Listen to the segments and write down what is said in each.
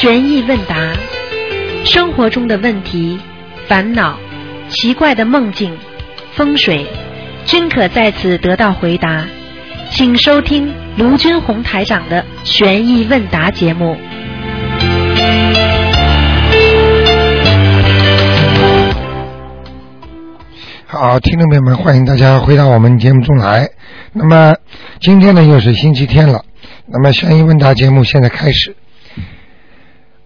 悬疑问答，生活中的问题、烦恼、奇怪的梦境、风水，均可在此得到回答。请收听卢军红台长的悬疑问答节目。好，听众朋友们，欢迎大家回到我们节目中来。那么今天呢，又是星期天了。那么悬疑问答节目现在开始。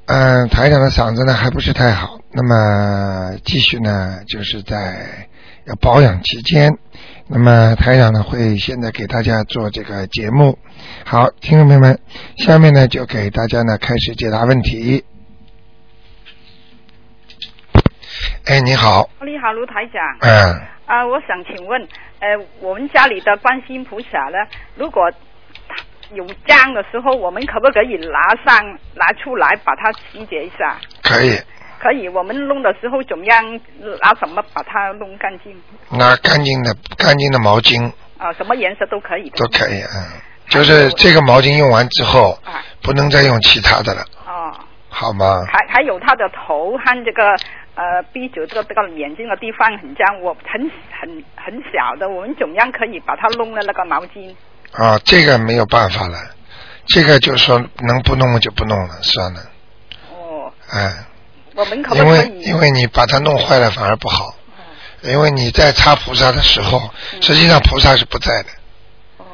嗯，台长的嗓子呢还不是太好，那么继续呢就是在要保养期间。那么台长呢会现在给大家做这个节目。好，听众朋友们，下面呢就给大家呢开始解答问题。哎，你好，你好，卢台长。嗯，啊，我想请问，呃，我们家里的观世音菩萨呢，如果有脏的时候，我们可不可以拿上拿出来把它清洁一下？可以，可以。我们弄的时候怎么样？拿什么把它弄干净？拿干净的干净的毛巾啊，什么颜色都可以的。都可以，嗯，就是这个毛巾用完之后，啊，不能再用其他的了，哦，好吗？还还有他的头和这个呃鼻子这个这个眼睛的地方很脏，我很很很小的，我们怎么样可以把它弄了那个毛巾？啊，这个没有办法了，这个就说能不弄就不弄了，算了，哦，哎，我们可不因为可以？因为你把它弄坏了反而不好，因为你在擦菩萨的时候，实际上菩萨是不在的，哦。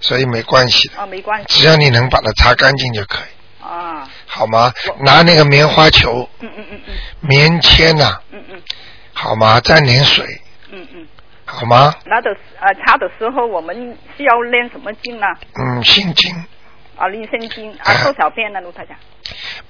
所以没关系的，哦，没关系。只要你能把它擦干净就可以，啊，好吗？拿那个棉花球、嗯嗯嗯嗯。棉签呐、嗯嗯。好吗？沾点水，嗯嗯。好吗？那的呃擦的时候，我们需要练什么经呢？嗯，心经啊，练心经啊哎，多少遍呢，卢台长？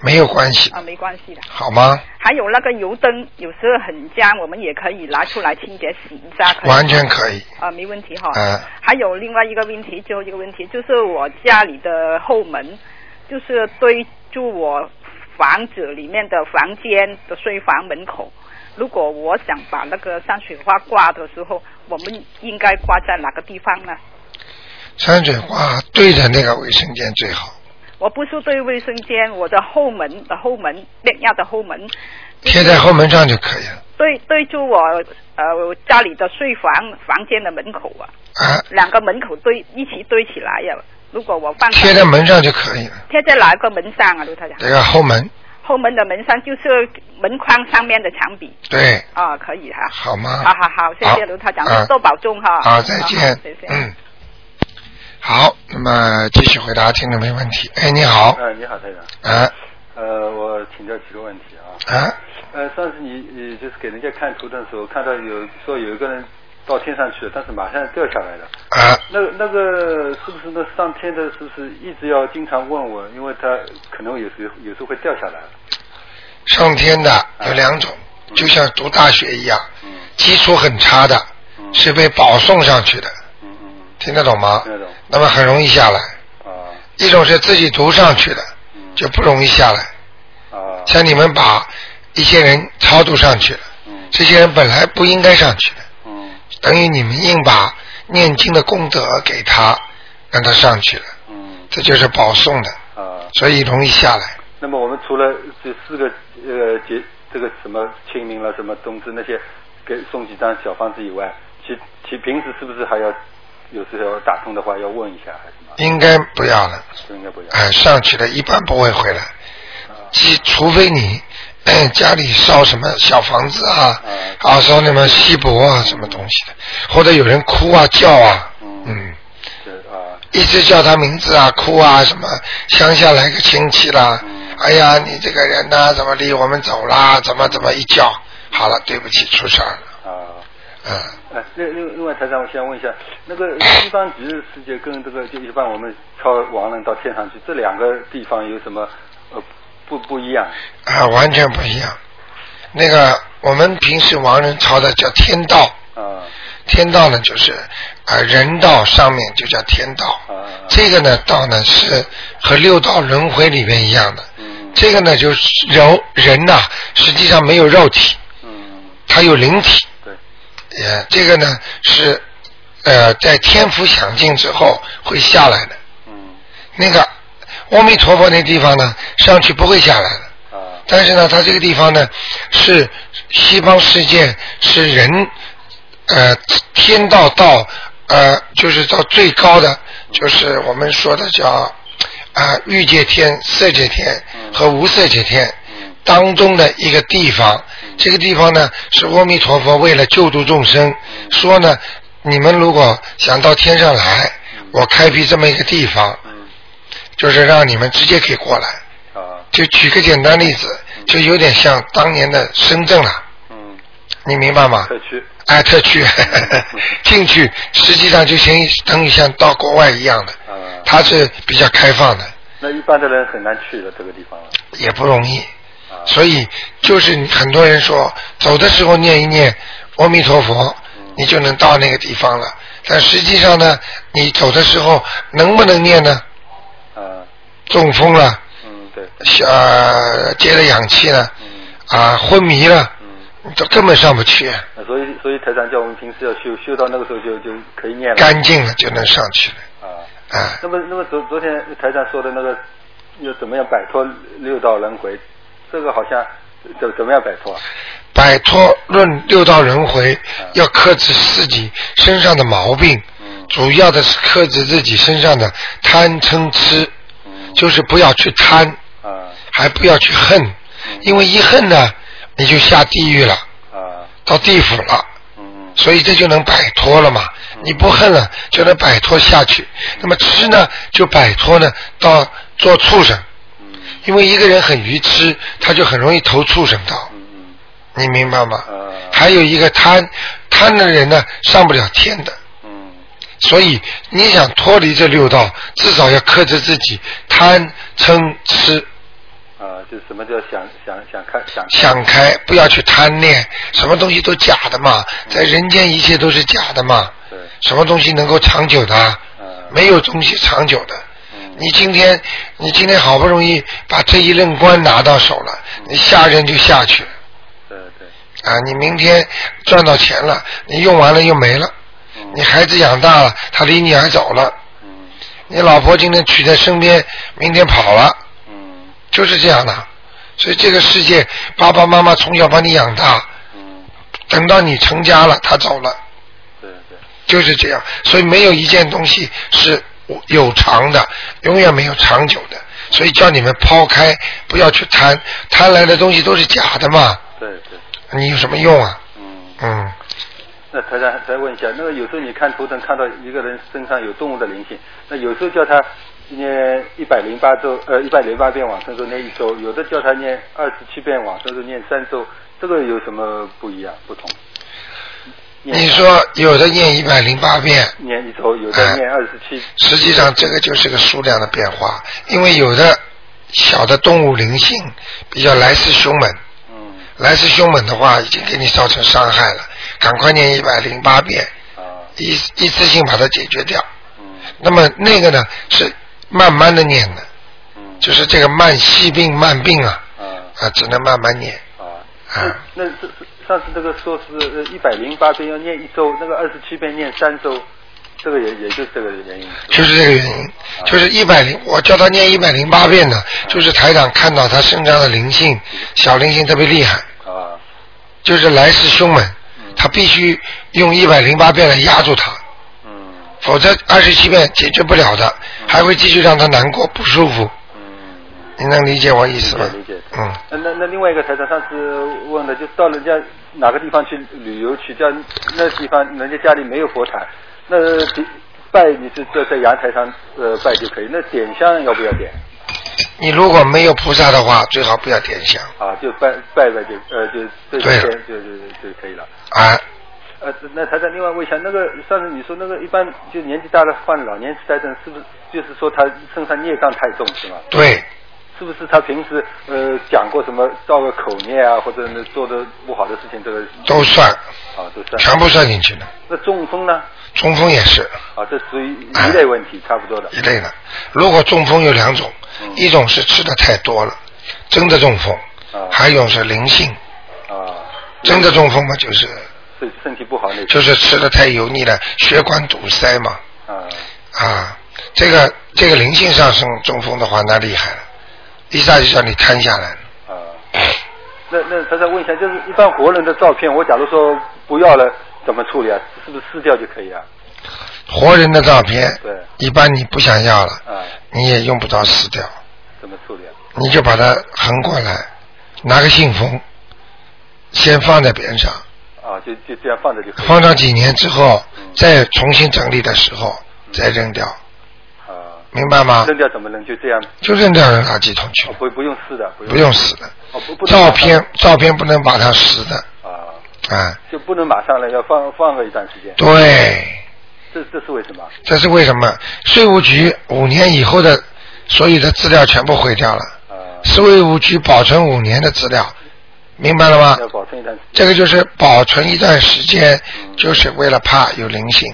没有关系，啊，没关系的。好吗？还有那个油灯，有时候很脏，我们也可以拿出来清洁洗一下，完全可以，啊，没问题哈。嗯还有另外一个问题，最后一个问题就是我家里的后门，就是对住我房子里面的房间的睡房门口。如果我想把那个山水画挂的时候，我们应该挂在哪个地方呢？山水画对着那个卫生间最好，我不是对卫生间，我的后门的后门，烈亚的后门，贴在后门上就可以了。对对住我呃家里的睡房房间的门口啊，啊，两个门口对一起堆起来呀、如果我放贴在门上就可以了。贴在哪个门上啊，刘太太？这个后门，后门的门上就是门框上面的墙壁对，啊，可以哈。好吗？好好好，谢谢卢台长啊，多保重哈。好，再见谢谢。嗯，好，那么继续回答听众没问题。哎，你好，哎，你好，台长。啊呃，我请教几个问题啊。啊，呃，上次你呃就是给人家看图的时候，看到有说有一个人到天上去了，但是马上掉下来了。啊，那那个是不是那上天的，是不是一直要经常问我，因为他可能有时候有时候会掉下来。上天的有两种，就像读大学一样，嗯。基础很差的，嗯。是被保送上去的，嗯嗯听得懂吗？听得懂。那么很容易下来。嗯啊。一种是自己读上去的，嗯。就不容易下来。啊。像你们把一些人超度上去了，嗯。这些人本来不应该上去的，嗯等于你们硬把念经的功德给他，让他上去了，嗯这就是保送的，啊。所以容易下来。那么我们除了这四个呃节这个什么清明了什么冬至那些给送几张小方子以外，其其平时是不是还要有时候打通的话要问一下还是什么？应该不要了，应该不要。哎，上去了一般不会回来，啊即除非你、哎 家里烧什么小房子啊，嗯啊烧什么锡箔啊什么东西的，或者有人哭啊叫啊，嗯嗯，是啊。一直叫他名字啊哭啊什么，乡下来个亲戚啦，嗯。哎呀你这个人呐、怎么离我们走啦，怎么怎么一叫，好了对不起出事儿了，啊。另另另外，台长，我想问一下，那个西方极乐世界跟这个就一般我们超亡人到天上去，这两个地方有什么呃不不一样？啊完全不一样。那个我们平时亡人朝的叫天道，啊。天道呢就是啊、人道上面就叫天道，啊这个呢道呢是和六道轮回里面一样的，嗯。这个呢就是人人呐、实际上没有肉体，嗯。它有灵体，对。呃，这个呢是呃在天福享尽之后会下来的。嗯。那个阿弥陀佛那地方呢，上去不会下来的。啊。但是呢，它这个地方呢，是西方世界是人呃天道到呃就是到最高的，就是我们说的叫啊、欲界天、色界天和无色界天嗯。当中的一个地方。这个地方呢，是阿弥陀佛为了救度众生，说呢，你们如果想到天上来，我开辟这么一个地方，嗯就是让你们直接可以过来。啊就举个简单例子，就有点像当年的深圳了，嗯，你明白吗？特区哎，特区 进去，实际上就相等于像到国外一样的，啊，它是比较开放的，那一般的人很难去的这个地方了也不容易。啊，所以就是很多人说，走的时候念一念阿弥陀佛，你就能到那个地方了。但实际上呢，你走的时候能不能念呢？啊中风了，嗯对。呃，接了氧气了，嗯。啊，昏迷了，嗯，都根本上不去，那所以所以台长叫我们平时要修修到那个时候就就可以念了。干净了就能上去了，啊。啊。那么那么昨昨天台长说的那个要怎么样摆脱六道轮回，这个好像怎怎么样摆脱？啊？摆脱论六道轮回，要克制自己身上的毛病，嗯。主要的是克制自己身上的贪嗔痴，嗯就是不要去贪，啊还不要去恨，因为一恨呢，你就下地狱了，啊到地府了，嗯所以这就能摆脱了嘛。你不恨了，就能摆脱下去。那么吃呢，就摆脱呢到做畜生，嗯因为一个人很愚痴，他就很容易投畜生道。嗯你明白吗？嗯还有一个贪，贪的人呢上不了天的，嗯所以你想脱离这六道，至少要克制自己贪嗔痴，啊，就什么叫想想想开想看想开，不要去贪恋，什么东西都假的嘛，在人间一切都是假的嘛，对什么东西能够长久的？嗯没有东西长久的。嗯你今天，你今天好不容易把这一任官拿到手了，你下任就下去。对对啊，你明天赚到钱了，你用完了又没了。嗯你孩子养大了，他离你而走了。嗯你老婆今天娶在身边，明天跑了，嗯就是这样的。所以这个世界，爸爸妈妈从小把你养大，嗯等到你成家了，他走了，对对就是这样。所以没有一件东西是有长的，永远没有长久的。所以叫你们抛开，不要去贪，贪来的东西都是假的嘛，对对你有什么用啊？嗯。嗯。那台长再问一下，那个有时候你看图腾看到一个人身上有动物的灵性，那有时候叫他念一百零八周，呃一百零八遍往生咒念一周，有的叫他念二十七遍往生咒念三周，这个有什么不一样不同？你说有的念一百零八遍，念一周，有的念二十七，实际上这个就是个数量的变化，因为有的小的动物灵性比较来势凶猛，嗯。来势凶猛的话已经给你造成伤害了，赶快念一百零八遍，啊。一一次性把它解决掉。嗯。那么那个呢是慢慢的念的，嗯。就是这个慢细病慢病啊啊。啊，只能慢慢念。啊。啊。那那这上次那个说是呃一百零八遍要念一周，那个二十七遍念三周，这个也也就是这个原因。就是这个原因，就是一百零，我叫他念一百零八遍呢，就是台长看到他身上的灵性，小灵性特别厉害，啊。就是来势凶猛，他必须用一百零八遍来压住他，嗯否则二十七遍解决不了的，还会继续让他难过不舒服。嗯。你能理解我意思吗？理解理解嗯，那那那另外一个台长上次问的，就到人家哪个地方去旅游去，叫那地方人家家里没有佛坛，那拜你是在在阳台上呃拜就可以，那点香要不要点？你如果没有菩萨的话，最好不要点香啊，就拜拜拜就呃就对对了点就就就可以了。啊。呃，那台长，另外问一下，那个上次你说那个一般就年纪大了患老年痴呆症，是不是就是说他身上孽障太重是吗？对，是不是他平时呃讲过什么造个口孽啊，或者那做的不好的事情，这个都算，啊都算。全部算进去了。那中风呢？中风也是啊，这属于一类问题，差不多的。一类的。如果中风有两种，嗯一种是吃的太多了，真的中风；啊还有是灵性，啊，真的中风嘛，就是身身体不好那种。就是吃的太油腻了，血管堵塞嘛，啊啊，这个这个灵性上升中风的话，那厉害了，一下就叫你瘫下来了。啊，那那他再问一下，就是一般活人的照片，我假如说不要了，怎么处理啊？是不是撕掉就可以啊？活人的照片，对，一般你不想要了，啊，你也用不着撕掉，怎么处理啊？你就把它横过来，拿个信封，先放在边上，啊，就就这样放着就可以。放上几年之后嗯，再重新整理的时候再扔掉，啊，明白吗？扔掉怎么扔？就这样，就扔掉扔垃圾桶去。哦，，不不用撕的，不用不用撕的。哦，不不照片照片不能把它撕的，啊，啊，就不能马上了，要放放个一段时间。对，这这是为什么？这是为什么？税务局五年以后的所有的资料全部毁掉了，啊，税务局保存五年的资料，明白了吗？要保存一段时间。这个就是保存一段时间，嗯就是为了怕有灵性。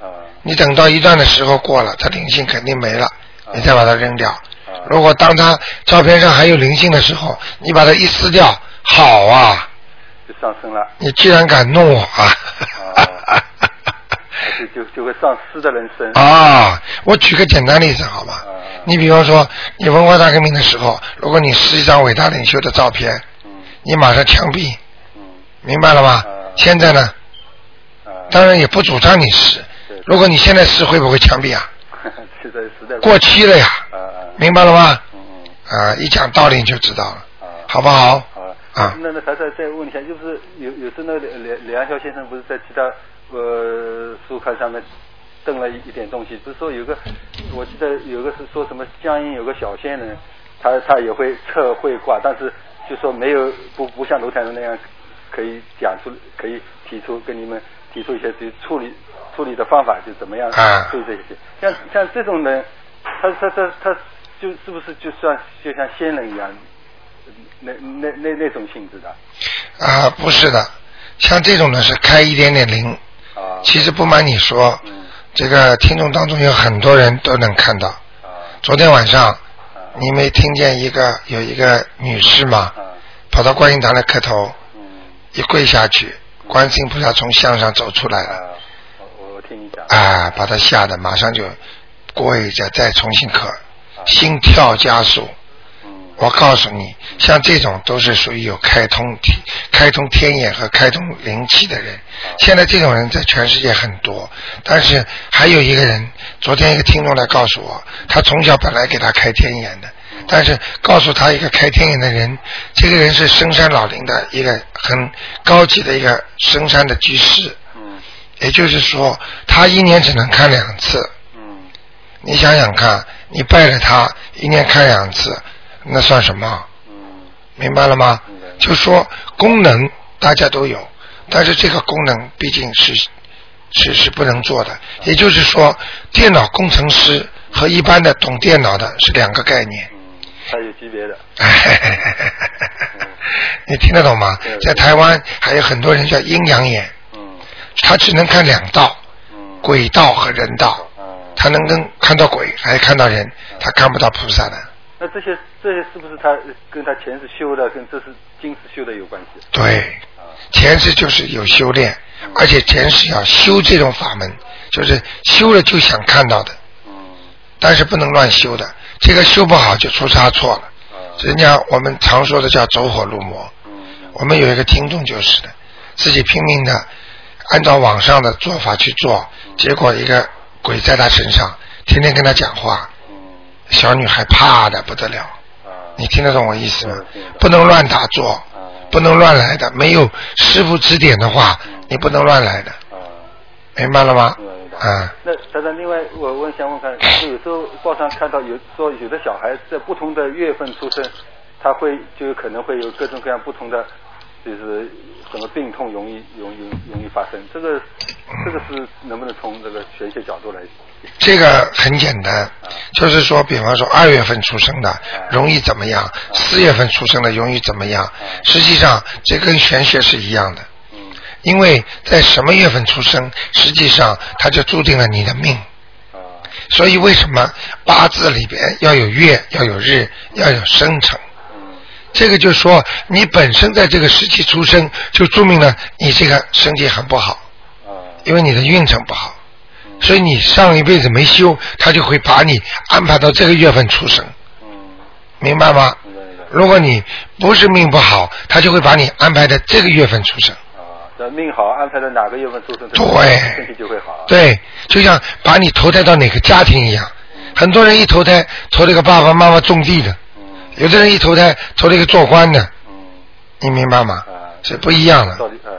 啊你等到一段的时候过了，它灵性肯定没了，啊你再把它扔掉。啊如果当它照片上还有灵性的时候，你把它一撕掉，好啊！就上升了，你既然敢弄我啊！就就就会上失的人生。啊，我举个简单例子好吗啊？你比方说，你文化大革命的时候，如果你撕一张伟大领袖的照片，嗯你马上枪毙，嗯。明白了吗？啊？现在呢，啊，当然也不主张你撕。如果你现在撕，会不会枪毙啊？现在实在过期了呀，明白了吗？啊，一讲道理你就知道了，啊，好不好？啊。那那还再再问一下，就是有有时那个李李李安霄先生不是在其他呃书刊上面登了一一点东西，不是说有个我记得有个是说什么江阴有个小仙人，他他也会测会卦，但是就说没有不不像卢台人那样可以讲出可以提出跟你们提出一些就处理处理的方法，就怎么样啊处理这些。像像这种人，他他他他就是不是就算就像仙人一样？那那那那种性质的啊，不是的，像这种呢是开一点点灵。啊其实不瞒你说，嗯这个听众当中有很多人都能看到。啊昨天晚上，啊你没听见一个有一个女士吗？啊跑到观音堂来磕头，嗯一跪下去，观世音菩萨从像上走出来了，我听你讲啊，把她吓得马上就跪着再重新磕，心跳加速。嗯我告诉你，像这种都是属于有开通体、开通天眼和开通灵气的人。现在这种人在全世界很多，但是还有一个人，昨天一个听众来告诉我，他从小本来给他开天眼的，但是告诉他一个开天眼的人，这个人是深山老林的一个很高级的一个深山的居士，嗯也就是说，他一年只能看两次。嗯你想想看，你拜了他一年看两次，那算什么？嗯明白了吗？就说功能大家都有，但是这个功能毕竟是是是不能做的。也就是说，电脑工程师和一般的懂电脑的是两个概念。嗯，他有级别的 你听得懂吗？在台湾还有很多人叫阴阳眼，嗯他只能看两道，嗯鬼道和人道。嗯，他能跟看到鬼，还看到人，他看不到菩萨的。那这些这些是不是他跟他前世修的跟这是今世修的有关系？对，啊前世就是有修炼，而且前世要修这种法门，就是修了就想看到的，嗯但是不能乱修的，这个修不好就出差错了。啊人家我们常说的叫走火入魔。嗯我们有一个听众就是的，自己拼命的按照网上的做法去做，结果一个鬼在他身上，天天跟他讲话，嗯小女孩怕的不得了。啊你听得懂我意思吗？不能乱打坐，啊不能乱来的。没有师傅指点的话嗯，你不能乱来的，啊。明白了吗啊，那当然，另外我问想问看，就 有时候报上看到有说有的小孩在不同的月份出生，他会就有可能会有各种各样不同的，就是什么病痛容易容易容易发生。这个这个是能不能从这个玄学角度来？这个很简单，就是说，比方说二月份出生的容易怎么样，四月份出生的容易怎么样。实际上，这跟玄学是一样的，嗯因为在什么月份出生，实际上它就注定了你的命。啊所以为什么八字里边要有月，要有日，要有生辰？嗯这个就说你本身在这个时期出生，就注明了你这个身体很不好，啊因为你的运程不好。嗯所以你上一辈子没修，他就会把你安排到这个月份出生，嗯，明白吗？如果你不是命不好，他就会把你安排在这个月份出生。啊，这命好，安排在哪个月份出生，对身体就会好。，对，就像把你投胎到哪个家庭一样。很多人一投胎投了个爸爸妈妈种地的，嗯有的人一投胎投了一个做官的，嗯你明白吗？啊，是不一样的。道理呃，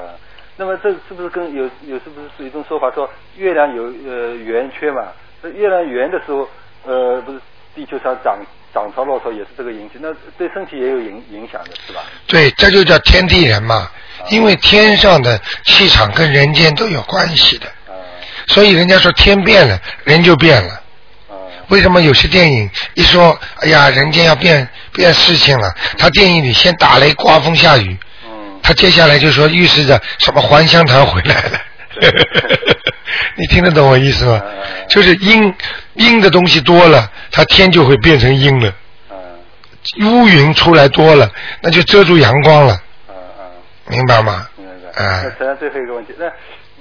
那么这是不是跟有有是不是有一种说法说月亮有呃圆缺嘛？那月亮圆的时候，呃，不是地球上涨涨潮落潮也是这个引起，那对身体也有影影响的是吧？对，这就叫天地人嘛。因为天上的气场跟人间都有关系的，啊所以人家说天变了，人就变了。啊为什么有些电影一说，哎呀，人间要变变事情了，他电影里先打雷、刮风、下雨，嗯他接下来就说预示着什么还乡团回来了。你听得懂我意思吗？就是阴阴的东西多了，它天就会变成阴了。啊乌云出来多了，那就遮住阳光了！明白吗？明白。哎那谈最后一个问题，那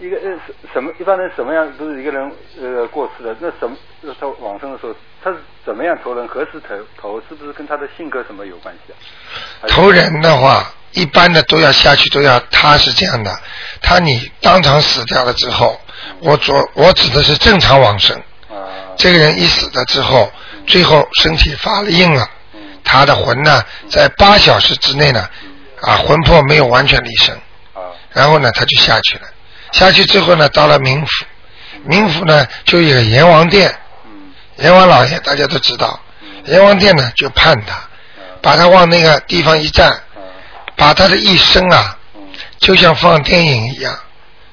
一个呃什什么一般人什么样？都是一个人呃过世的，那什么呃他往生的时候，他是怎么样投人？何时投投？是不是跟他的性格什么有关系啊？投人的话，一般的都要下去，都要他是这样的，他你当场死掉了之后，我左我指的是正常往生，啊这个人一死了之后，最后身体发了硬了，嗯他的魂呢，在八小时之内呢，啊，魂魄没有完全离身，啊然后呢，他就下去了。下去之后呢，到了冥府，冥府呢就有阎王殿，嗯阎王老爷大家都知道，阎王殿呢就判他，把他往那个地方一站，啊把他的一生啊，嗯，就像放电影一样，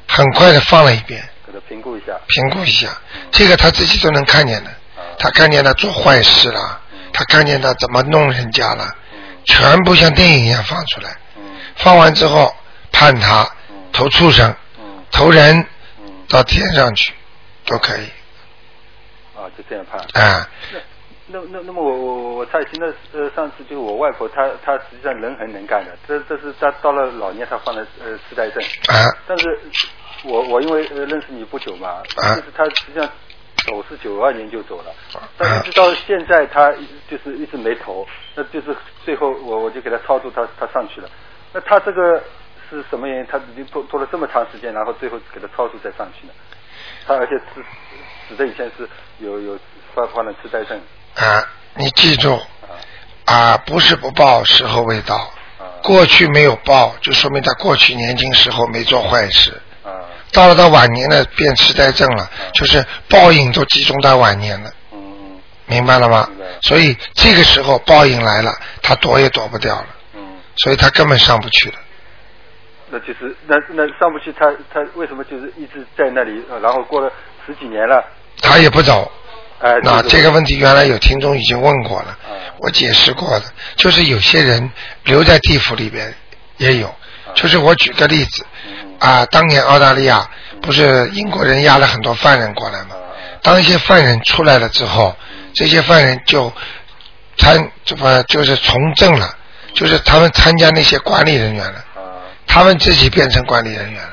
很快的放了一遍，给他评估一下。评估一下，这个他自己都能看见的。他看见他做坏事了，他看见他怎么弄人家了，全部像电影一样放出来。嗯放完之后判他投畜生、嗯投人嗯。到天上去，都可以。啊，就这样判。啊。那那那么我我我猜疑，那呃上次就是我外婆她她实际上人很能干的，这这是她到了老年她患了呃痴呆症，啊。但是我我因为呃认识你不久嘛，啊。就是她实际上走是九二年就走了，但一直到现在她就是一直没投，那就是最后我我就给她操作她她上去了，那她这个是什么原因？他已经拖拖了这么长时间，然后最后给他超速再上去呢？他而且是死的以前是有有患患了痴呆症啊，你记住啊啊，不是不报，时候未到。啊过去没有报，就说明他过去年轻时候没做坏事。啊到了他晚年呢，变痴呆症了，就是报应都集中到晚年了，嗯嗯明白了吗明白？所以这个时候报应来了，他躲也躲不掉了，嗯，所以他根本上不去了。那就是那那上不去，他他为什么就是一直在那里，呃然后过了十几年了，他也不走。哎、那这个问题原来有听众已经问过了嗯，我解释过了，就是有些人留在地府里边也有，就是我举个例子嗯啊，当年澳大利亚不是英国人押了很多犯人过来吗？当一些犯人出来了之后，这些犯人就参怎么就是从政了，就是他们参加那些管理人员了，啊他们自己变成管理人员了，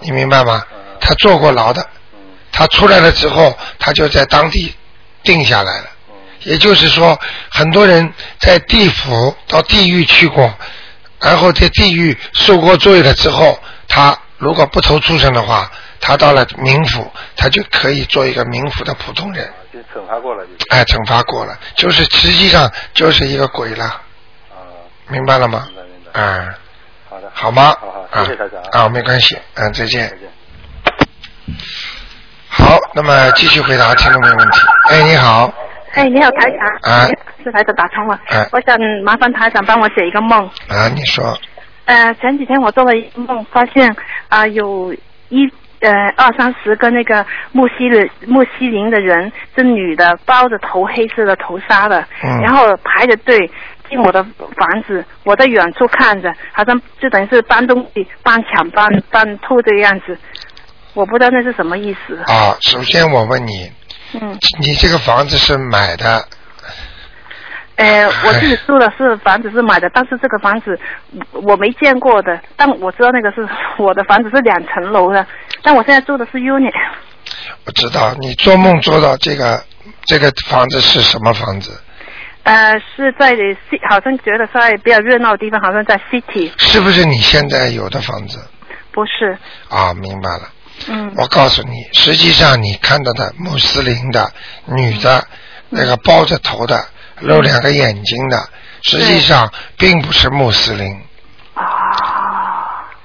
你明白吗？嗯？他坐过牢的，嗯。他出来了之后，他就在当地定下来了。嗯。也就是说，很多人在地府到地狱去过，然后在地狱受过罪了之后，他如果不投畜生的话，他到了冥府，他就可以做一个冥府的普通人，就惩罚过了就是哎，惩罚过了，就是实际上就是一个鬼了，啊，明白了吗？明？白明白，啊，好的，好吗？好好，啊谢谢大家啊，没关系，嗯，再见再。见。好，那么继续回答听众朋友问题。哎，你好，哎，你好，台长。啊是台长打通了。哎我想麻烦台长帮我解一个梦。啊，你说，呃，前几天我做了一个梦，发现啊、有一呃二三十个那个穆西的穆西林的人，是女的，包着头黑色的头纱的，嗯然后排着队进我的房子，我在远处看着，好像就等于是搬东西、搬抢、搬搬吐这个样子。我不知道那是什么意思。啊，首先我问你，嗯，你这个房子是买的呃，我自己住的是房子是买的，但是这个房子我我没见过的，但我知道那个是我的房子是两层楼的，但我现在住的是 unit。我知道你做梦做到这个这个房子是什么房子？呃，是在好像觉得在比较热闹的地方，好像在 City，是不是你现在有的房子？不是，啊，明白了。嗯。我告诉你，实际上你看到的穆斯林的女的，那个包着头的、露两个眼睛的，实际上并不是穆斯林，啊。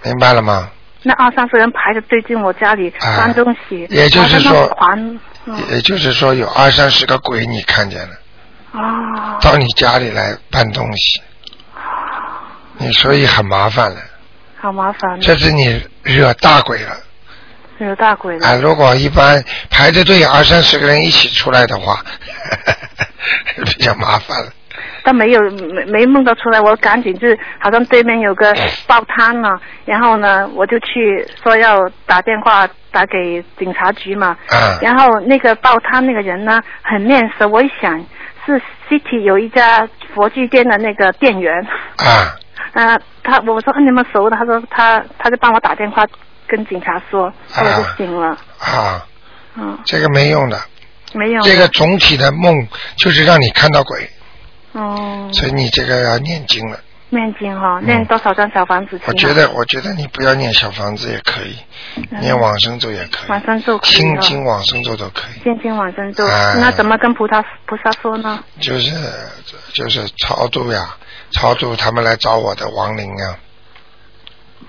明白了吗？那二三十人排着队进我家里啊搬东西，也就是说也就是说，有二三十个鬼你看见了，啊，到你家里来搬东西，你所以很麻烦了。好麻烦，这是你惹大鬼了惹大鬼了。啊！如果一般排着队二三十个人一起出来的话，比较麻烦了。但没有没没梦到出来，我赶紧就好像对面有个 报摊了，然后呢我就去说要打电话打给警察局嘛，嗯然后那个报摊那个人呢很面熟，我一想是 City 有一家佛具店的那个店员，啊。呃，他我说嗯你们熟的，他说他他就帮我打电话跟警察说，后来就醒了，啊！嗯，这个没用的，没有，这个总体的梦就是让你看到鬼，哦，所以你这个要念经了。念经哈、念多少张小房子？我觉得，我觉得你不要念小房子也可以，念往生咒也可以，往生咒可以心哦经往生咒都可以，心经往生咒，哎。那怎么跟菩萨菩萨说呢？就是就是超度呀，超度他们来找我的亡灵呀，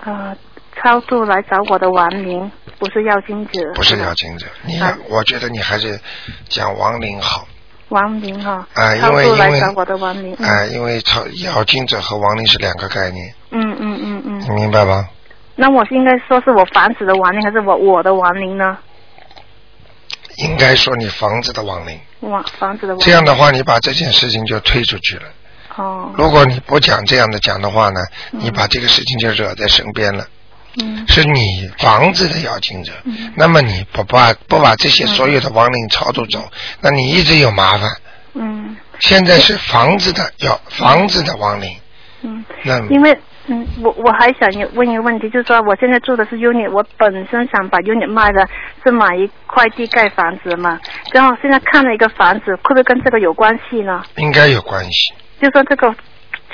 呃，超度来找我的亡灵，不是要经者，不是吧要经者，你啊。我觉得你还是讲亡灵好，亡灵哈、啊因超为因为度来找我的亡灵，嗯哎，因为超要精者和亡灵是两个概念，嗯嗯嗯嗯你明白吗？那我是应该说是我房子的亡灵，还是我我的亡灵呢？应该说你房子的亡灵，哇，房子的亡灵。这样的话你把这件事情就推出去了。哦，如果你不讲这样的讲的话呢，你把这个事情就惹在身边了。嗯。是你房子的要经者，嗯。那么你不把不把这些所有的亡灵超度走，那你一直有麻烦。嗯。现在是房子的要房子的亡灵，嗯，那因为嗯，我我还想问一个问题，就是说我现在住的是 unit，我本身想把 unit 卖了，是买一块地盖房子嘛，然后现在看了一个房子，会不会跟这个有关系呢？应该有关系。就说这个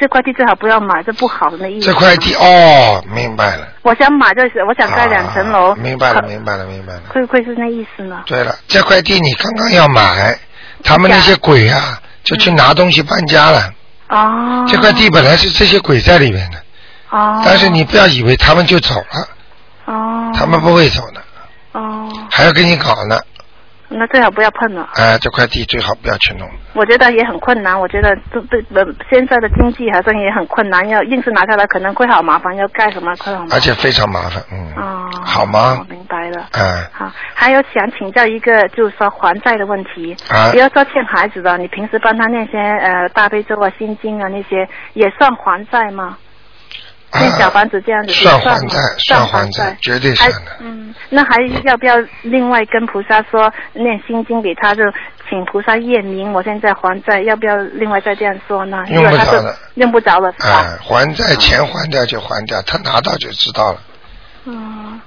这块地最好不要买，这不好的意思。这块地，哦，明白了。我想买就是我想盖两层楼、啊明白了，明白了，明白了。会不会是那意思呢？对了，这块地你刚刚要买，他们那些鬼啊，就去拿东西搬家了。哦。这块地本来是这些鬼在里面的，哦。但是你不要以为他们就走了，哦。他们不会走的，哦，还要跟你搞呢。那最好不要碰了。哎，这块地最好不要去弄。我觉得也很困难，我觉得这对呃现在的经济好像也很困难，要硬是拿下来可能会好麻烦，要盖什么会好麻烦。而且非常麻烦，嗯，哦，好吗我？明白了。哎，好，还有想请教一个，就是说还债的问题。啊比如说欠孩子的，你平时帮他念些呃大悲咒啊、心经啊那些，也算还债吗？念小房子这样子算算还债，算算还债，绝对还算的。嗯，那还要不要另外跟菩萨说念心经给他，就请菩萨验明我现在还债，要不要另外再这样说呢？用不着了用不着了是吧？哎，还债钱还掉就还掉，他拿到就知道了。嗯，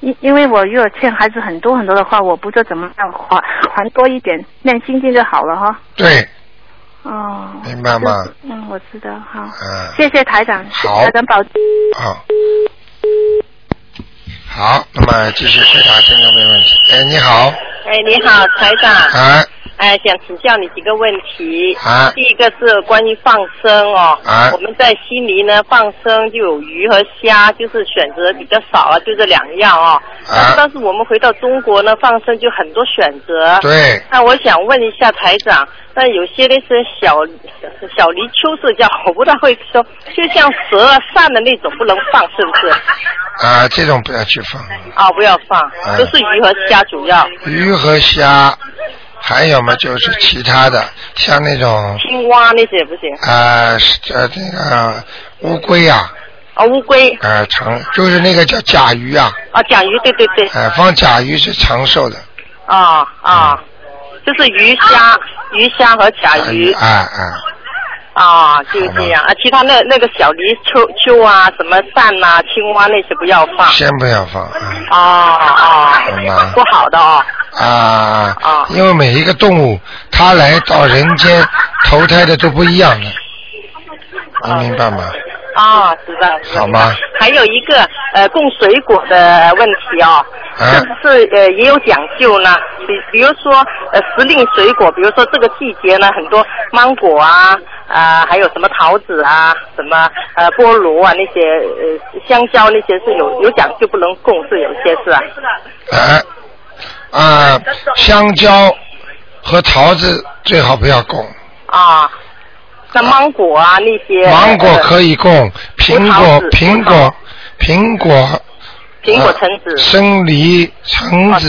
因因为我如果欠孩子很多很多的话，我不知道怎么样还还多一点，念心经就好了哈。对，哦，明白吗？嗯，我知道，好，嗯，谢谢台长，好。台长保好，好，那么继续回答听众朋友问题。哎，你好，哎，你好，台长。啊哎，想请教你几个问题。啊第一个是关于放生哦。啊我们在悉尼呢放生就有鱼和虾，就是选择比较少啊，就这两样哦。但啊是但是我们回到中国呢，放生就很多选择。对，那我想问一下台长，那有些那些小小泥鳅是叫，我不大会说，就像蛇啊、鳝的那种不能放，是不是？啊，这种不要去放，啊，不要放，哎都是鱼和虾主要。鱼和虾，还有嘛就是其他的，像那种青蛙那些也不行。啊是呃那个乌龟啊，啊，乌龟。呃长就是那个叫甲鱼啊，啊，甲鱼，对对对，哎放甲鱼是长寿的，啊啊，就是鱼虾、鱼虾和甲鱼。哎哎，啊，就是这样啊。其他那那个小泥鳅鳅啊，什么鳝呐、青蛙那些不要放。先不要放，啊啊不好的哦。啊啊，因为每一个动物它来到人间投胎的都不一样的，你明白吗？啊，知道。好吗？还有一个呃，供水果的问题哦，啊是不是呃也有讲究呢？比比如说呃时令水果，比如说这个季节呢，很多芒果啊啊、还有什么桃子啊，什么呃菠萝啊那些呃香蕉那些是有有讲究不能供，是有些是啊。啊啊，香蕉和桃子最好不要供，啊，那芒果啊那些。芒果呃可以供，苹果苹果苹果苹果、啊橙子。生梨、橙啊子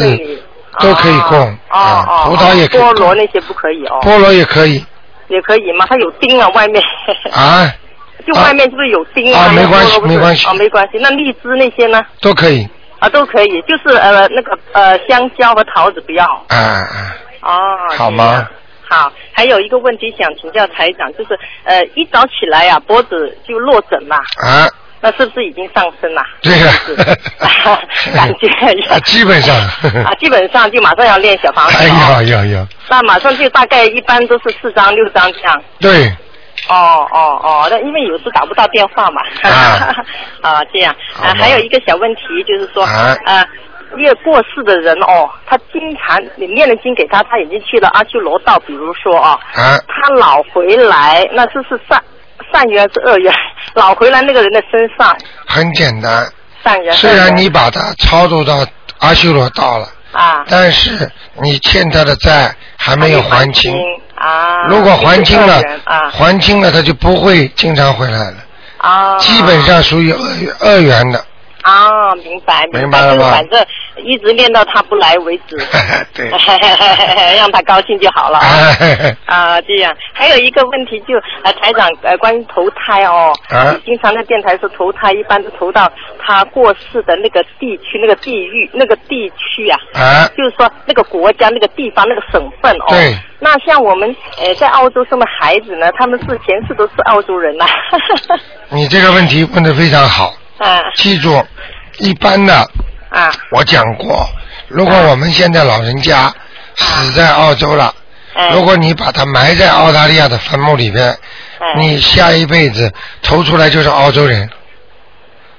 都可以供哦啊，哦，葡萄也可以菠萝，那些不可以哦，菠萝也可以也可以吗？它有钉啊，外面。啊，就外面是不是有钉啊啊没关系没关系啊，没关系。那荔枝那些呢？都可以啊，都可以，就是呃那个呃香蕉和桃子不要。啊啊，哦。好吗？好，还有一个问题想请教台长，就是呃一早起来呀、脖子就落枕嘛，啊，那是不是已经上升了？对了是不是？感觉啊基本上。啊，基本上就马上要练小房子哎哦呀呀呀，那马上就大概一般都是四张六张这样。对，哦哦哦，那因为有时打不到电话嘛。啊。啊，这样。啊，还有一个小问题就是说，啊。呃，一个过世的人哦，他经常你念了经给他，他已经去了阿修罗道，比如说哦，啊。他老回来，那这是善善缘还是恶缘？老回来那个人的身上，很简单。善缘。虽然你把他操作到阿修罗道了，啊但是你欠他的债还没有还清。啊，如果还清了还清了他就不会经常回来了，啊，基本上属于恶缘恶缘的。啊，明白明白。就是反正一直练到他不来为止。对，让他高兴就好了。啊。这样。还有一个问题就呃，台长呃，关于投胎哦，啊？你经常在电台说投胎，一般都投到他过世的那个地区、那个地域、那个地区啊，啊，就是说那个国家、那个地方、那个省份哦。对。那像我们呃在澳洲生的孩子呢，他们是前世都是澳洲人呐、你这个问题问的非常好，啊。记住，一般的啊。我讲过，如果我们现在老人家死在澳洲了，哎。如果你把他埋在澳大利亚的坟墓里边，哎。你下一辈子投出来就是澳洲人，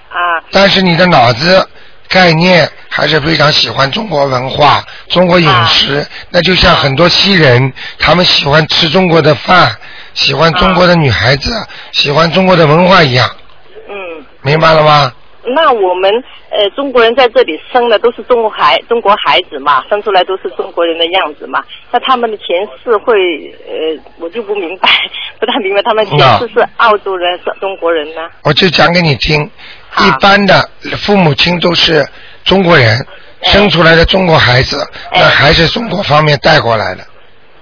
啊。但是你的脑子概念还是非常喜欢中国文化、中国饮食，那就像很多西人，他们喜欢吃中国的饭，喜欢中国的女孩子，喜欢中国的文化一样，嗯。明白了吗？那我们呃中国人在这里生的都是中国孩中国孩子嘛，生出来都是中国人的样子嘛。那他们的前世会呃，我就不明白，不太明白他们前世是澳洲人是中国人呢？我就讲给你听，一般的父母亲都是中国人，生出来的中国孩子，哎那还是中国方面带过来的。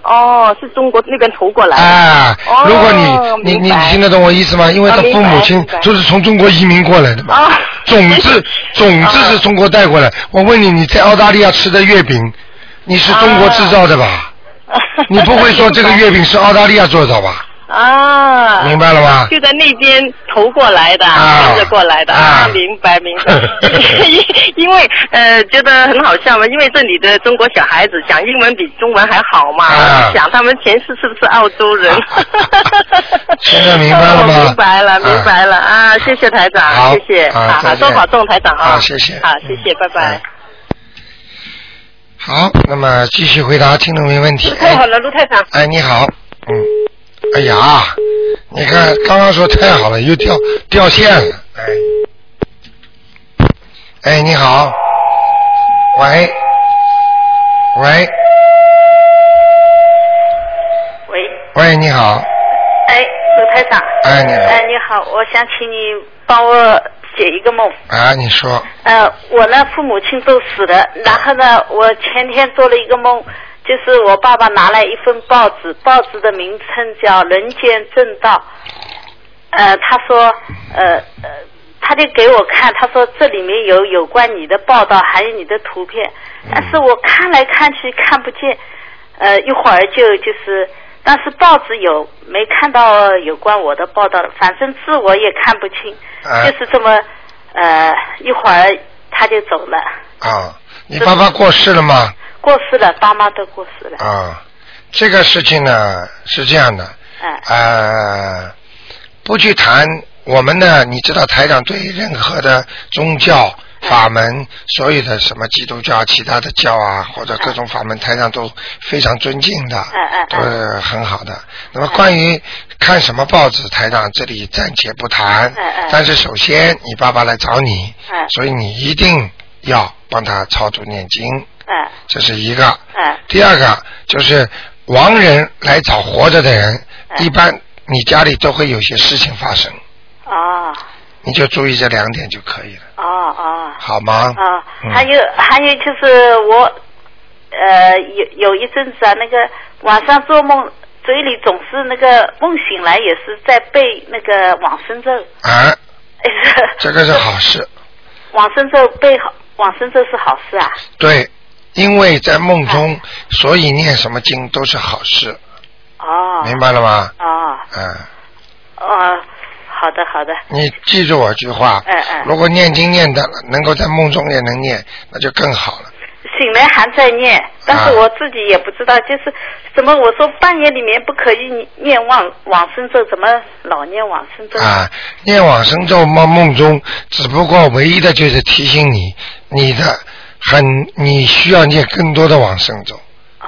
哦，是中国那边投过来的。啊哦，如果你你你明白听得懂我意思吗？因为他啊明白父母亲明白都是从中国移民过来的嘛，啊种子 种子是中国带过来。我问你，你在澳大利亚吃的月饼，你是中国制造的吧？你不会说这个 月饼是澳大利亚做的吧？啊，明白了吗？就在那边投过来的，啊跟着过来的啊明白明白。因因为呃觉得很好笑嘛，因为这里的中国小孩子讲英文比中文还好嘛，啊想他们前世是不是澳洲人？现在明白了明白了啊明白了啊！谢谢台长，谢谢，好好好多保重台长啊！谢谢好谢谢，拜拜嗯。好，那么继续回答听众没问题。太好了，陆台长。哎，你好，嗯，哎呀，你看刚刚说太好了，又掉掉线了，哎，哎，你好，喂，喂，喂，喂，你好，哎，卢台长。哎，你好，哎，你好，我想请你帮我解一个梦。啊，你说，呃，我呢，父母亲都死了，然后呢，我前天做了一个梦，就是我爸爸拿来一份报纸，报纸的名称叫《人间正道》。呃，他说，呃呃，他就给我看，他说这里面有有关你的报道，还有你的图片，但是我看来看去看不见，呃，一会儿就就是，但是报纸有没看到有关我的报道，反正字我也看不清，哎就是这么，呃，一会儿他就走了。啊，你爸爸过世了吗？过世了，爸妈都过世了。啊，这个事情呢是这样的，嗯。呃，不去谈我们呢，你知道台长对任何的宗教法门，所有的什么基督教、其他的教啊，或者各种法门，台长都非常尊敬的，嗯嗯都是很好的。那么关于看什么报纸，台长这里暂且不谈嗯嗯，但是首先你爸爸来找你，嗯。所以你一定要帮他超度念经，嗯。这是一个。嗯。第二个就是亡人来找活着的人，嗯。一般你家里都会有些事情发生，哦。你就注意这两点就可以了，哦哦。好吗？哦，嗯。还有还有就是我呃有有一阵子啊，那个晚上做梦。嘴里总是那个梦醒来也是在背那个往生咒，啊，哎 这个是好事，往生咒背好，往生咒是好事啊。对，因为在梦中，所以念什么经都是好事，哦。明白了吗？哦嗯，哦，好的好的。你记住我句话，嗯嗯如果念经念的，能够在梦中也能念，那就更好了。醒来还在念，但是啊我自己也不知道，就是怎么我说半夜里面不可以念往往生咒，怎么老念往生咒？啊，念往生咒梦梦中，只不过唯一的就是提醒你，你的很你需要念更多的往生咒哦。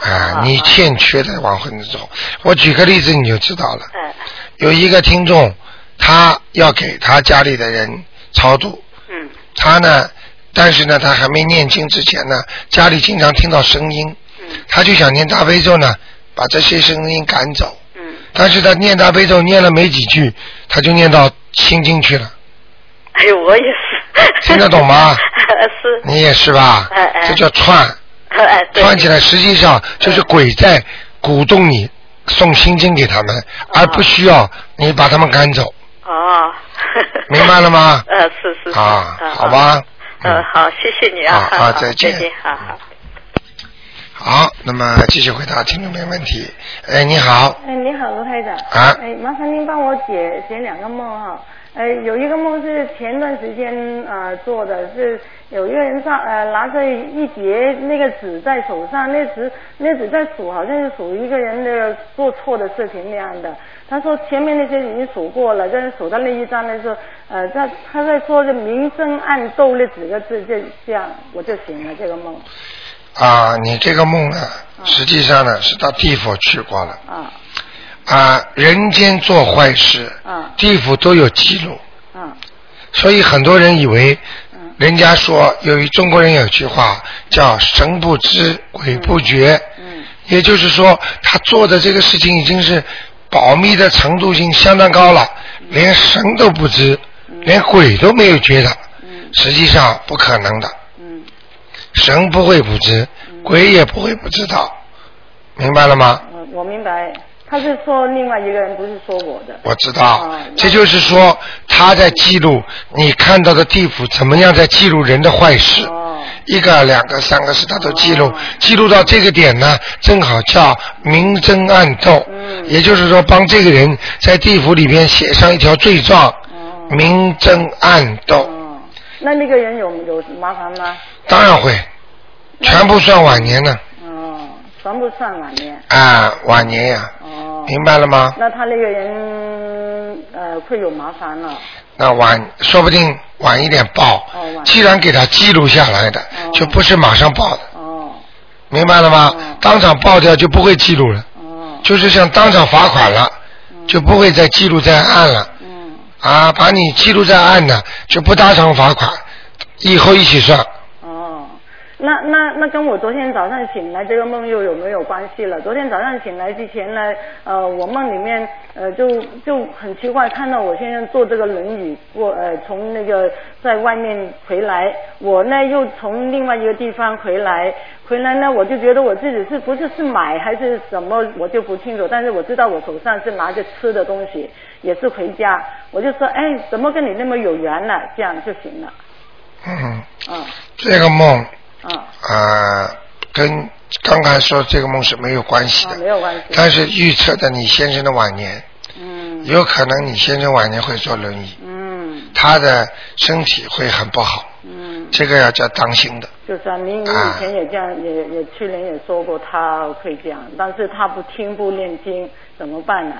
啊，你欠缺的往生走。我举个例子你就知道了。嗯有一个听众，他要给他家里的人超度，嗯他呢，但是呢，他还没念经之前呢，家里经常听到声音，嗯他就想念大悲咒呢，把这些声音赶走。嗯。但是他念大悲咒念了没几句，他就念到心经去了。哎呦，我也是。听得懂吗？是。你也是吧？哎哎这叫串，哎，串起来实际上就是鬼在鼓动你送心经给他们，而不需要你把他们赶走，哦。明白了吗？呃，是是是。啊，嗯好。吧。嗯，好，谢谢你啊。啊好啊再见再见，好好。好，那么继续回答听众朋友问题。哎，你好，哎，你好，卢台长。啊哎，麻烦您帮我解解两个梦哈。呃，有一个梦是前段时间呃做的，是有一个人上呃拿着一叠那个纸在手上，那纸那纸在数，好像是数一个人的做错的事情那样的。他说前面那些已经数过了，但是数到那一张的时候，呃，他他在说这明争暗斗那几个字，就这样我就醒了这个梦。啊，你这个梦呢，实际上呢是到地府去过了。啊啊，人间做坏事，啊地府都有记录，嗯。所以很多人以为嗯，人家说由于中国人有句话叫“神不知鬼不觉”，嗯。也就是说他做的这个事情已经是保密的程度已经相当高了，连神都不知，连鬼都没有觉得，嗯。实际上不可能的，嗯。神不会不知，鬼也不会不知道，明白了吗？我我明白，他是说另外一个人，不是说我的。我知道。啊，这就是说他在记录你看到的地府怎么样在记录人的坏事。哦。一个、两个、三个是他都记录。哦，记录到这个点呢，正好叫明争暗斗，嗯。也就是说帮这个人在地府里边写上一条罪状，哦。明争暗斗，哦，那那个人有有麻烦吗？当然会，全部算晚年呢，哦，全部算晚年。啊，晚年呀，哦。明白了吗？那他那个人呃会有麻烦了。那晚说不定晚一点报既然给他记录下来的，哦就不是马上报的，哦明白了吗哦？当场报掉就不会记录了，哦就是像当场罚款了，就不会再记录在案了。嗯啊，把你记录在案的，就不当场罚款，以后一起算。哦，那那那跟我昨天早上醒来这个梦又有没有关系了？昨天早上醒来之前呢，呃，我梦里面呃就就很奇怪，看到我先生坐这个轮椅过呃从那个在外面回来，我呢又从另外一个地方回来，回来呢我就觉得我自己是不是是买还是什么我就不清楚，但是我知道我手上是拿着吃的东西，也是回家，我就说哎怎么跟你那么有缘呢？这样就行了，嗯，嗯这个梦嗯。啊、跟刚才说这个梦是没有关系的，啊，没有关系。但是预测的你先生的晚年，嗯有可能你先生晚年会坐轮椅，嗯他的身体会很不好，嗯，这个要叫当心的。就是啊，您您以前也这样，也也去年也说过他会这样，但是他不听不念经，怎么办呢？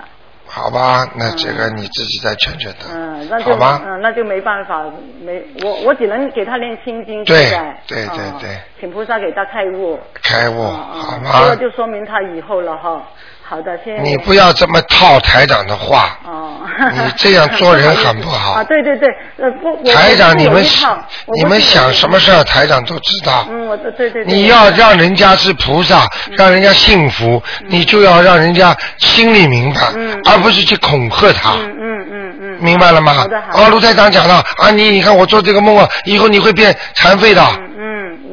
好吧，那这个你自己再劝劝他，嗯，那就好吗？嗯，那就没办法，没我我只能给他念心经，对对对请菩萨给他开悟，开悟，啊好吗，这个？就说明他以后了哈。好的，谢谢。你不要这么套台长的话，哦，你这样做人很不好。啊，对对对，呃不，台长，你们有一套我不你们想什么事儿，台长都知道。嗯，我对对对，你要让人家是菩萨，让人家幸福，你就要让人家心里明白，而不是去恐吓他。嗯嗯嗯嗯，明白了吗？好的好的。哦，卢台长讲了啊，你你看我做这个梦啊，以后你会变残废的，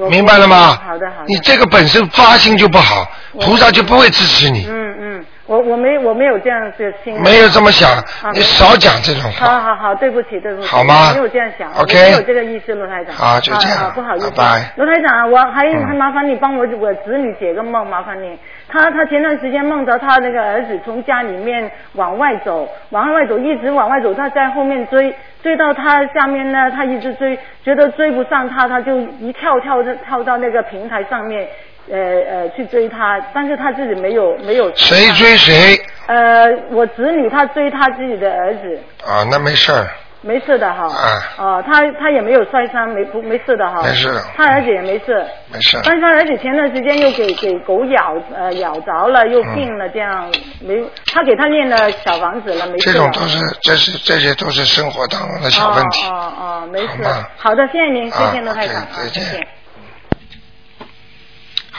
明白了吗？好的好的，你这个本身发心就不好，菩萨就不会支持你。嗯嗯，我我没我没有这样的心，没有这么想啊你少讲这种话好好好，对不起对不起，好吗没有这样想 OK 没有这个意思，罗台长。好就这样啊不好意思，拜拜卢台长，我还嗯还麻烦你帮我我子女解个梦，麻烦你。他他前段时间梦着他那个儿子从家里面往外走，往外走，一直往外走，他在后面追，追到他下面呢，他一直追，觉得追不上他，他就一跳跳的跳到那个平台上面，呃呃去追他，但是他自己没有没有。谁追谁呃，我侄女她追她自己的儿子，啊？那没事儿，没事的哈。啊哦，他他也没有摔伤，没不没事的哈。没事的他儿子也没事。没事。但是他儿子前段时间又给给狗咬呃咬着了，又病了，这样、没他给他念了小房子了，没事。这种都是这是这些都是生活当中的小问题。哦哦哦，没事好。好的，谢谢您，谢谢啊罗台长，OK，再见谢谢。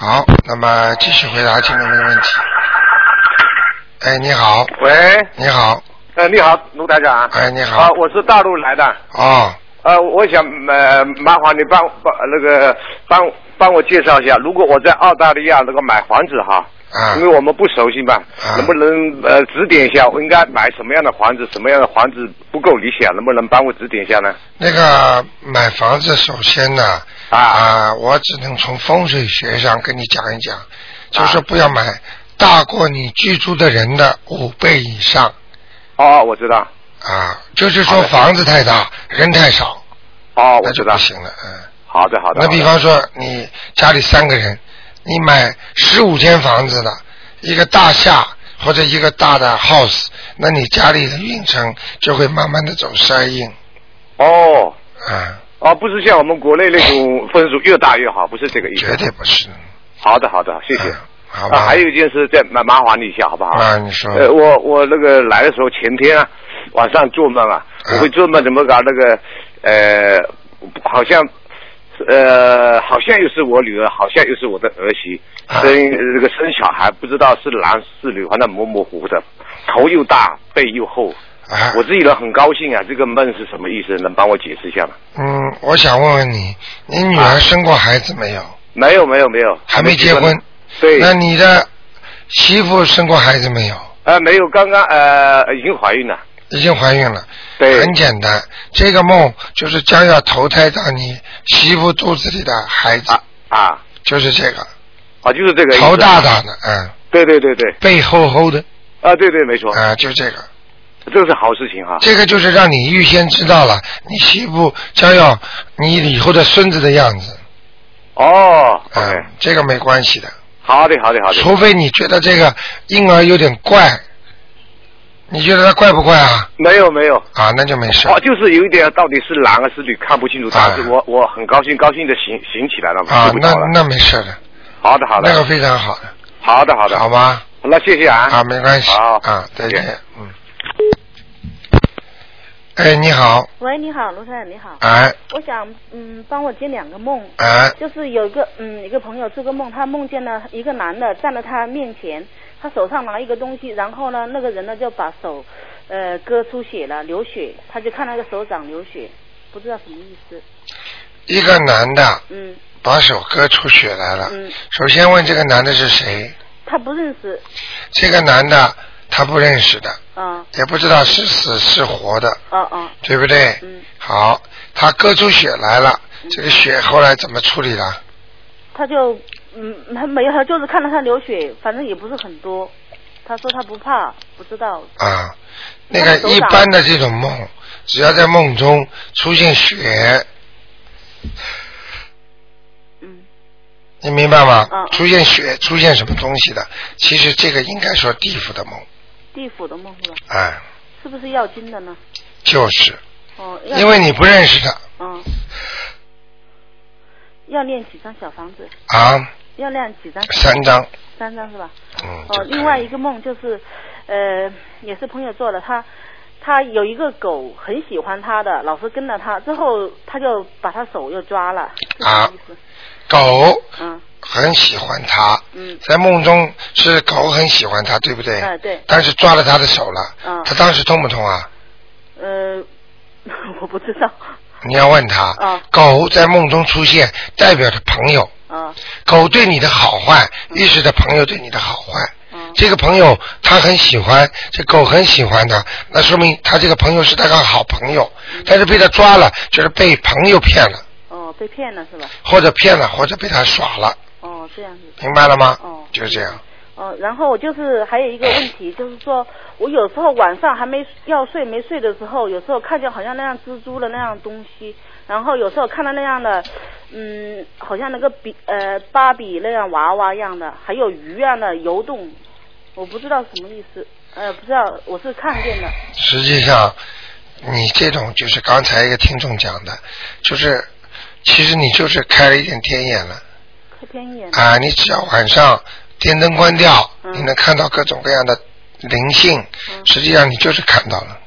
好，那么继续回答听众的问题。哎，你好，喂，你好，呃，你好，卢台长。哎，你好啊，，我是大陆来的。哦，呃，我想呃，麻烦你帮帮那个帮帮我介绍一下，如果我在澳大利亚那个买房子哈，啊因为我们不熟悉嘛，啊能不能呃指点一下，我应该买什么样的房子，什么样的房子不够理想，能不能帮我指点一下呢？那个买房子，首先呢，啊我只能从风水学上跟你讲一讲，啊就是不要买大过你居住的人的五倍以上哦，我知道。啊，就是说房子太大，人太少，哦，我知道那就不。行了，嗯。好的，好的。那比方说，你家里三个人，你买十五间房子的一个大厦或者一个大的 house，那你家里的运程就会慢慢的走衰运哦啊，哦，不是像我们国内那种分数越大越好，不是这个意思。绝对不是。好的，好的，谢谢。嗯好吧。啊，还有一件事，再麻麻烦你一下，好不好？啊，你说。呃，我我那个来的时候，前天啊，晚上做梦啊，嗯我会做梦怎么搞那个呃，好像呃，好像又是我女儿，好像又是我的儿媳，啊生这个生小孩，不知道是男是女，反正模模糊糊的，头又大，背又厚。啊我自己人很高兴啊，这个梦是什么意思？能帮我解释一下吗？嗯，我想问问你，你女儿生过孩子没有？没有，没有，没有，还没结婚。对。那你的媳妇生过孩子没有？呃，没有，刚刚呃已经怀孕了。已经怀孕了。对。很简单，这个梦就是将要投胎到你媳妇肚子里的孩子。啊。就是这个。啊，就是这个。头大大的，嗯。对对对对。背厚厚的。啊，对对，没错。啊，就这个。这是好事情哈。这个就是让你预先知道了，你媳妇将要你以后的孙子的样子。哦。嗯，这个没关系的。好的，好的，好的。除非你觉得这个婴儿有点怪，你觉得他怪不怪啊？没有没有。啊，那就没事。哦，就是有一点到底是男还是女看不清楚，但是我我很高兴，高兴的醒醒起来了嘛，啊那。那没事的，好的好的。那个非常好的。好的好的。好吗？那谢谢啊。啊，没关系。好啊，再见。嗯。哎，你好，喂，你好，卢太太，你好。哎。我想，嗯，帮我接两个梦。哎就是有一个，嗯，一个朋友做个梦，他梦见了一个男的站在他面前，他手上拿一个东西，然后呢，那个人呢就把手，呃，割出血了，流血，他就看那个手掌流血，不知道什么意思。一个男的嗯把手割出血来了。嗯，首先问这个男的是谁？他不认识，这个男的他不认识的，啊，也不知道是死是活的，嗯嗯，对不对？嗯，好，他割出血来了，这个血后来怎么处理了？他就，嗯，他没有，他就是看到他流血，反正也不是很多，他说他不怕，不知道。啊，那个一般的这种梦，只要在梦中出现血，嗯，你明白吗？嗯出现血，出现什么东西的？其实这个应该说地府的梦，地府的梦是吧？哎，是不是要经的呢？就是，哦，因为你不认识他嗯，要练几张小房子？啊，要练几张？三张，三张是吧？嗯，哦，另外一个梦就是，呃，也是朋友做的，他他有一个狗很喜欢他的，老是跟着他，之后他就把他手又抓了，是什么意思？狗嗯很喜欢他，嗯在梦中是狗很喜欢他，对不对？哎对但是抓了他的手了，嗯他当时痛不痛啊？呃，我不知道你要问他，啊狗在梦中出现，代表着朋友。啊狗对你的好坏，预示着朋友对你的好坏。嗯这个朋友他很喜欢，这狗很喜欢他，那说明他这个朋友是他个好朋友。嗯但是被他抓了，就是被朋友骗了，哦，被骗了是吧？或者骗了，或者被他耍了，哦，这样子。明白了吗？哦就是这样。哦，然后我就是还有一个问题，就是说我有时候晚上还没要睡没睡的时候，有时候看见好像那样蜘蛛的那样东西，然后有时候看到那样的，嗯，好像那个比呃芭比那样娃娃一样的，还有鱼一样的游动，我不知道什么意思，呃，不知道我是看见的，实际上，你这种就是刚才一个听众讲的，就是其实你就是开了一点天眼了开天眼。啊！你只要晚上电灯关掉，嗯你能看到各种各样的灵性，实际上你就是看到了，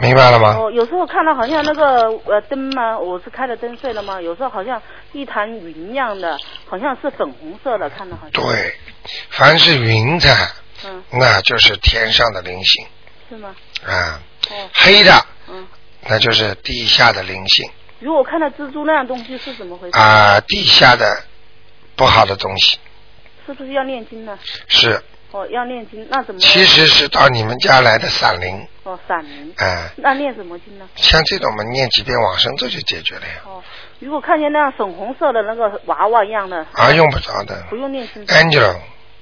明白了吗？哦，有时候看到好像那个呃灯嘛，我是开了灯睡了嘛，有时候好像一团云一样的，好像是粉红色的，看到好像。对，凡是云彩，嗯，那就是天上的灵性是吗？啊，哦。黑的嗯，那就是地下的灵性如果看到蜘蛛那样东西是怎么回事？啊，地下的不好的东西是不是要念经呢？是，哦，要念经，那怎么？其实是到你们家来的散灵，哦，散灵。哎、那念什么经呢？像这种嘛，念几遍往生咒就解决了呀，哦，如果看见那样粉红色的那个娃娃一样的，啊，用不着的不用念经。，Angelo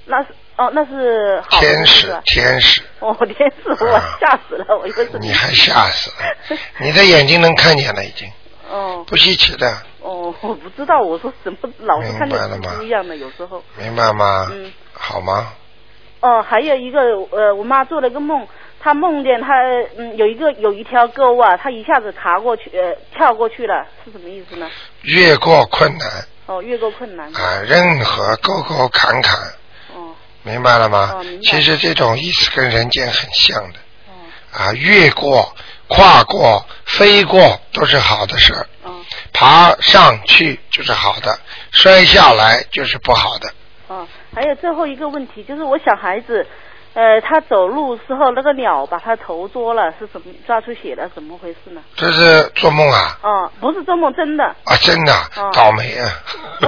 那是哦，那是好天使天使，哦，天使，我吓死了，我以为是你还吓死了，你的眼睛能看见了已经，哦不稀奇的，哦，我不知道，我说怎么老是看见明白了吗蜘蛛一样的，有时候。明白吗？嗯。好吗？哦，还有一个呃，我妈做了个梦，她梦见她嗯有一个有一条沟啊，她一下子爬过去呃跳过去了，是什么意思呢？越过困难哦，越过困难。啊，任何沟沟坎坎，哦明白了吗？其实这种意思跟人间很像的。哦啊，越过、跨过、飞过都是好的事儿。哦爬上去就是好的，摔下来就是不好的。哦，还有最后一个问题就是我小孩子，呃，他走路时候那个鸟把他头捉了，是怎么抓出血了？怎么回事呢？这是做梦啊哦，不是做梦，真的。啊，真的倒霉啊！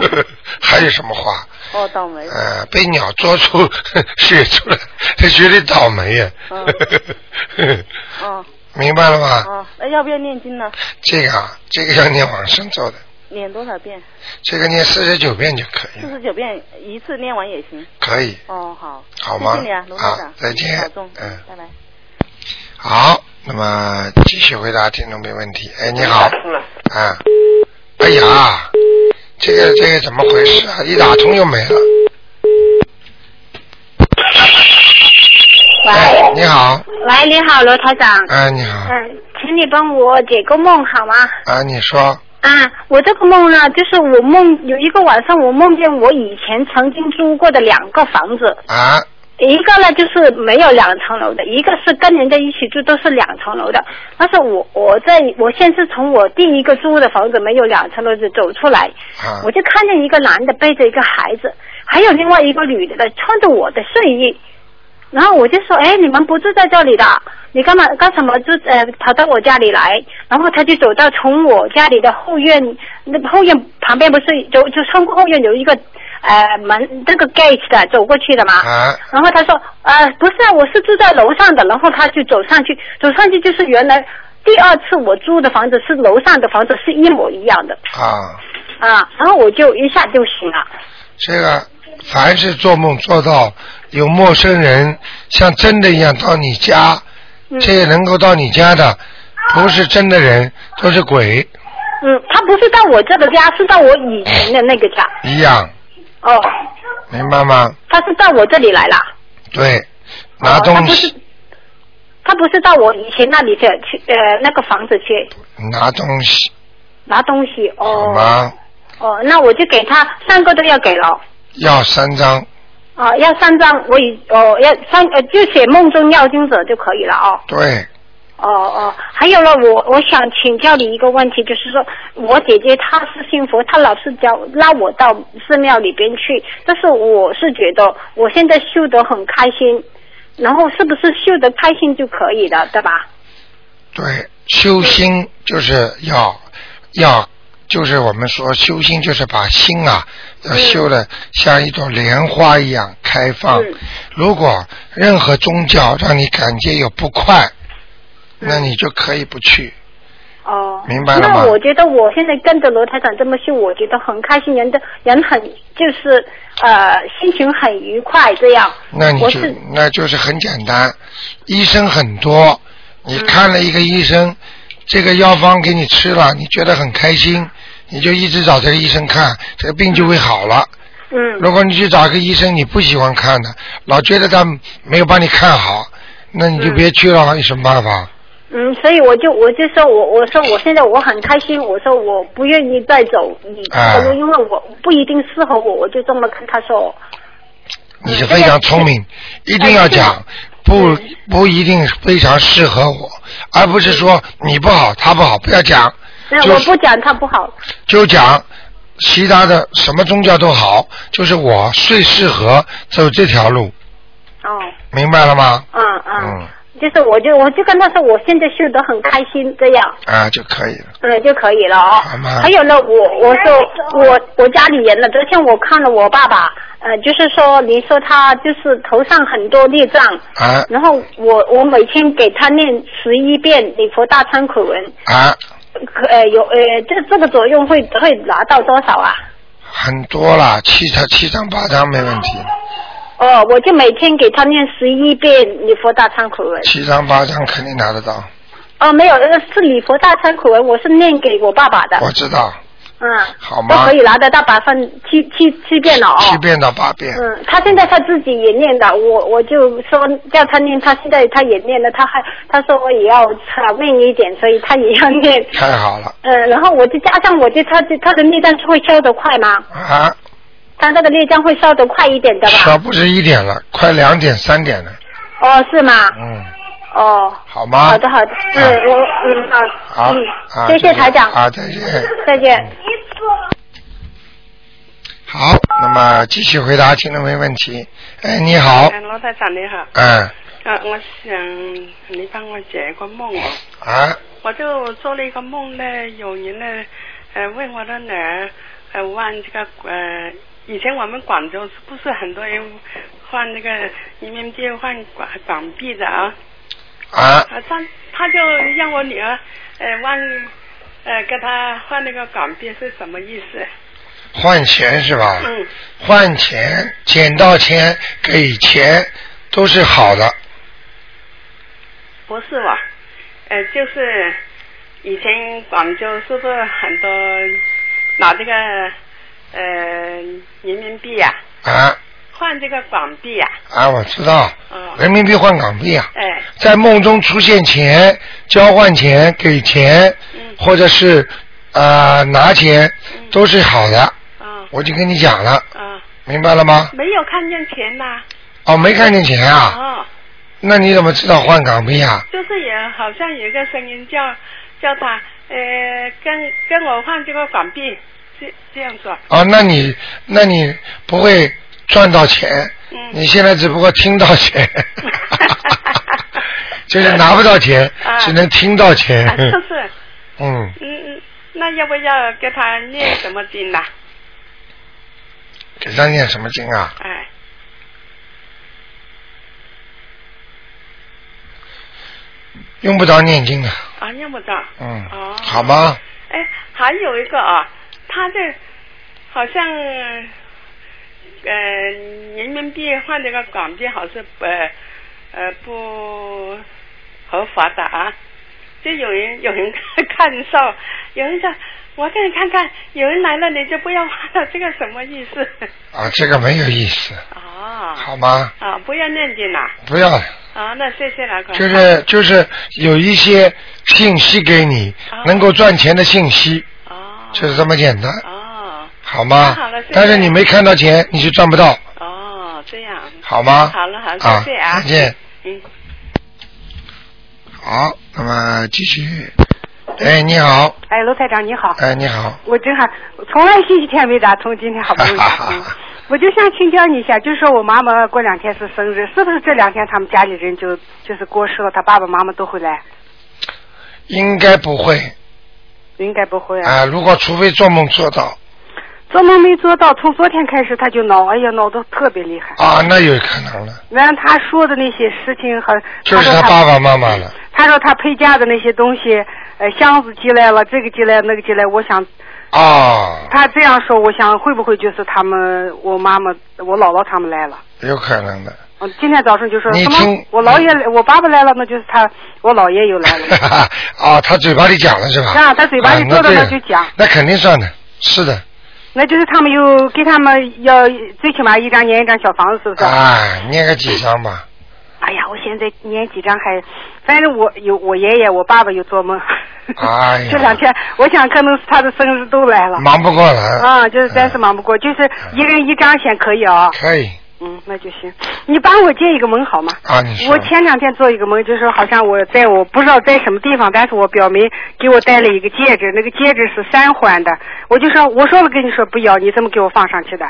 还有什么话？哦，倒霉。呃，被鸟捉出 血出来，他绝对倒霉呀、哦明白了吗？哦，那要不要念经呢？这个啊，这个要念往生咒的，念多少遍？这个念四十九遍就可以了，四十九遍，一次念完也行。可以。哦，好。好吗谢谢你啊，卢台好长。再见保重。嗯，拜拜。好，那么继续回答听众没问题。哎，你好。啊。哎呀，这个这个怎么回事啊？一打通又没了。喂，你好，喂，你好，罗台长。哎，你好，嗯，请你帮我解个梦好吗？啊，你说，啊，我这个梦呢，就是我梦有一个晚上，我梦见我以前曾经租过的两个房子，啊，一个呢就是没有两层楼的，一个是跟人家一起住，都是两层楼的。但是我我在我先是从我第一个租的房子没有两层楼的走出来，啊我就看见一个男的背着一个孩子，还有另外一个女的穿着我的睡衣，然后我就说，哎，你们不住在这里的，你干嘛干什么住呃跑到我家里来？然后他就走到从我家里的后院，那后院旁边不是就就穿过后院有一个呃门那个 gate 的走过去的嘛。啊然后他说，呃，不是啊，我是住在楼上的。然后他就走上去，走上去就是原来第二次我租的房子是楼上的房子是一模一样的啊，啊。然后我就一下就醒了。这个凡是做梦做到有陌生人像真的一样到你家，嗯。这也能够到你家的，不是真的人，都是鬼。嗯，他不是到我这个家，是到我以前的那个家。一样，哦，明白吗？他是到我这里来了。对，拿东西，他不是到我以前那里去去呃那个房子去。拿东西，拿东西好哦吗？哦，那我就给他三个都要给了。要三张，哦，要三张，我已哦要三呃就写梦中要经者就可以了哦。对，哦哦，还有呢，我我想请教你一个问题，就是说我姐姐她是信佛，她老是教拉我到寺庙里边去，但是我是觉得我现在修得很开心，然后是不是修得开心就可以了，对吧？对，修心就是要要，就是我们说修心就是把心啊要修的像一朵莲花一样开放。如果任何宗教让你感觉有不快，那你就可以不去。哦，明白了吗？那我觉得我现在跟着罗台长这么修，我觉得很开心，人的人很就是呃心情很愉快这样。那你就那就是很简单，医生很多，你嗯。看了一个医生，这个药方给你吃了，你觉得很开心，你就一直找这个医生看，这个病就会好了。嗯。如果你去找一个医生你不喜欢看的，老觉得他没有帮你看好，那你就别去了，有什么办法？嗯，所以我就我就说我我说我现在我很开心，我说我不愿意再走你这个路，啊因为我不一定适合我，我就这么跟他说。你是非常聪明，一定要讲，不不一定非常适合我，而不是说你不好他不好，不要讲，那就我不讲他不好。就讲其他的什么宗教都好，就是我最适合走这条路，哦，明白了吗？嗯嗯，嗯。就是我就我就跟他说，我现在修得很开心，这样。啊就可以了，嗯，就可以了哦。还有呢，我我说我我家里人呢，昨天我看了我爸爸，呃，就是说你说他就是头上很多孽障，啊。然后我我每天给他念十一遍礼佛大忏悔文，啊。可呃有呃这这个作用会会拿到多少啊？很多啦，七张七张八张没问题，哦，我就每天给他念十一遍礼佛大忏悔文。七张八张肯定拿得到，哦，没有，那个是礼佛大忏悔文，我是念给我爸爸的。我知道，嗯，好吗都可以拿得到百分七七七遍了哦。七遍到八遍，嗯，他现在他自己也念的，我我就说叫他念，他现在他也念了，他还他说我也要长命一点，所以他也要念。太好了嗯，然后我就加上，我就他就他的孽障是会消得快吗？啊，他那个孽障会消得快一点的吧？少不止一点了，快两点三点了，哦，是吗？嗯，哦，好吗？好的好的，嗯，我嗯好，好，谢谢台长，啊，再见。再见。好，那么继续回答听众没问题。哎，你好，哎罗台长你好。嗯，啊，我想你帮我解一个梦哦。啊，我就做了一个梦呢，有人呢，呃，问我的女儿，呃，问这个呃，以前我们广州是不是很多人换那个人民币换港港币的啊？啊，啊，他他就让我女儿，呃，问，呃，给他换那个港币是什么意思？换钱是吧？嗯。换钱，捡到钱给钱都是好的。不是吧？呃，就是以前广州是不是很多拿这个呃人民币呀、啊换这个港币啊、啊，我知道，嗯人民币换港币啊，哎，在梦中出现钱，交换钱，给钱，嗯。或者是呃拿钱，都是好的。我就跟你讲了，啊，明白了吗？没有看见钱呐、哦，没看见钱啊？哦，那你怎么知道换港币啊？就是也好像有一个声音叫叫他呃跟跟我换这个港币，这这样说。哦，那你那你不会赚到钱，嗯你现在只不过听到钱，就是拿不到钱，啊只能听到钱。啊，就是，嗯，嗯嗯，那要不要给他念什么经呐、给他念什么经啊？哎，用不着念经的，啊，用不着。嗯，哦。好吗？哎，还有一个啊，他这好像呃人民币换这个港币好像呃呃不合法的啊。就有人有人看售，有人说我给你看看，有人来了你就不要换了，这个什么意思？啊，这个没有意思，啊，好吗？啊，不要念经了。不要，啊，那谢谢了，就是就是有一些信息给你，能够赚钱的信息，就是这么简单，好吗好了谢谢？但是你没看到钱，你就赚不到，哦，这样。好吗好了好，啊谢谢啊。再见。嗯。好，那么继续。哎，你好，哎，罗台长你好。哎，你好，我正好从来星期天没打通，今天好不容易打通。我就想请教你一下，就是说我妈妈过两天是生日，是不是这两天他们家里人就就是过世了，他爸爸妈妈都会来？应该不会应该不会啊。啊，如果除非做梦做到做梦没做到，从昨天开始他就闹，哎呀，闹得特别厉害。啊，那有可能了，完了，他说的那些事情和就是他爸爸妈妈了。他说他陪嫁的那些东西，呃，箱子寄来了，这个寄来，那个寄来，我想啊，他这样说，我想会不会就是他们，我妈妈、我姥姥他们来了？有可能的。嗯，今天早上就说什么？我姥爷，我爸爸来了，那就是他，我姥爷又来了。啊，他嘴巴里讲了是吧？啊他嘴巴里啊说的那对那就讲那肯定算的，是的。那就是他们又给他们要最起码一张念一张小房子，是不是？啊，念个几张吧。哎呀，我现在念几张还，反正我有我爷爷、我爸爸有做梦。哎呀这两天我想可能是他的生日都来了。忙不过来啊，就是暂时忙不过，就是一人一张先可以啊。可以嗯，那就行。你帮我接一个梦好吗？啊，你说我前两天做一个梦，就是好像我在我不知道在什么地方，但是我表妹给我戴了一个戒指，那个戒指是三环的，我就说我说了跟你说不要，你怎么给我放上去的？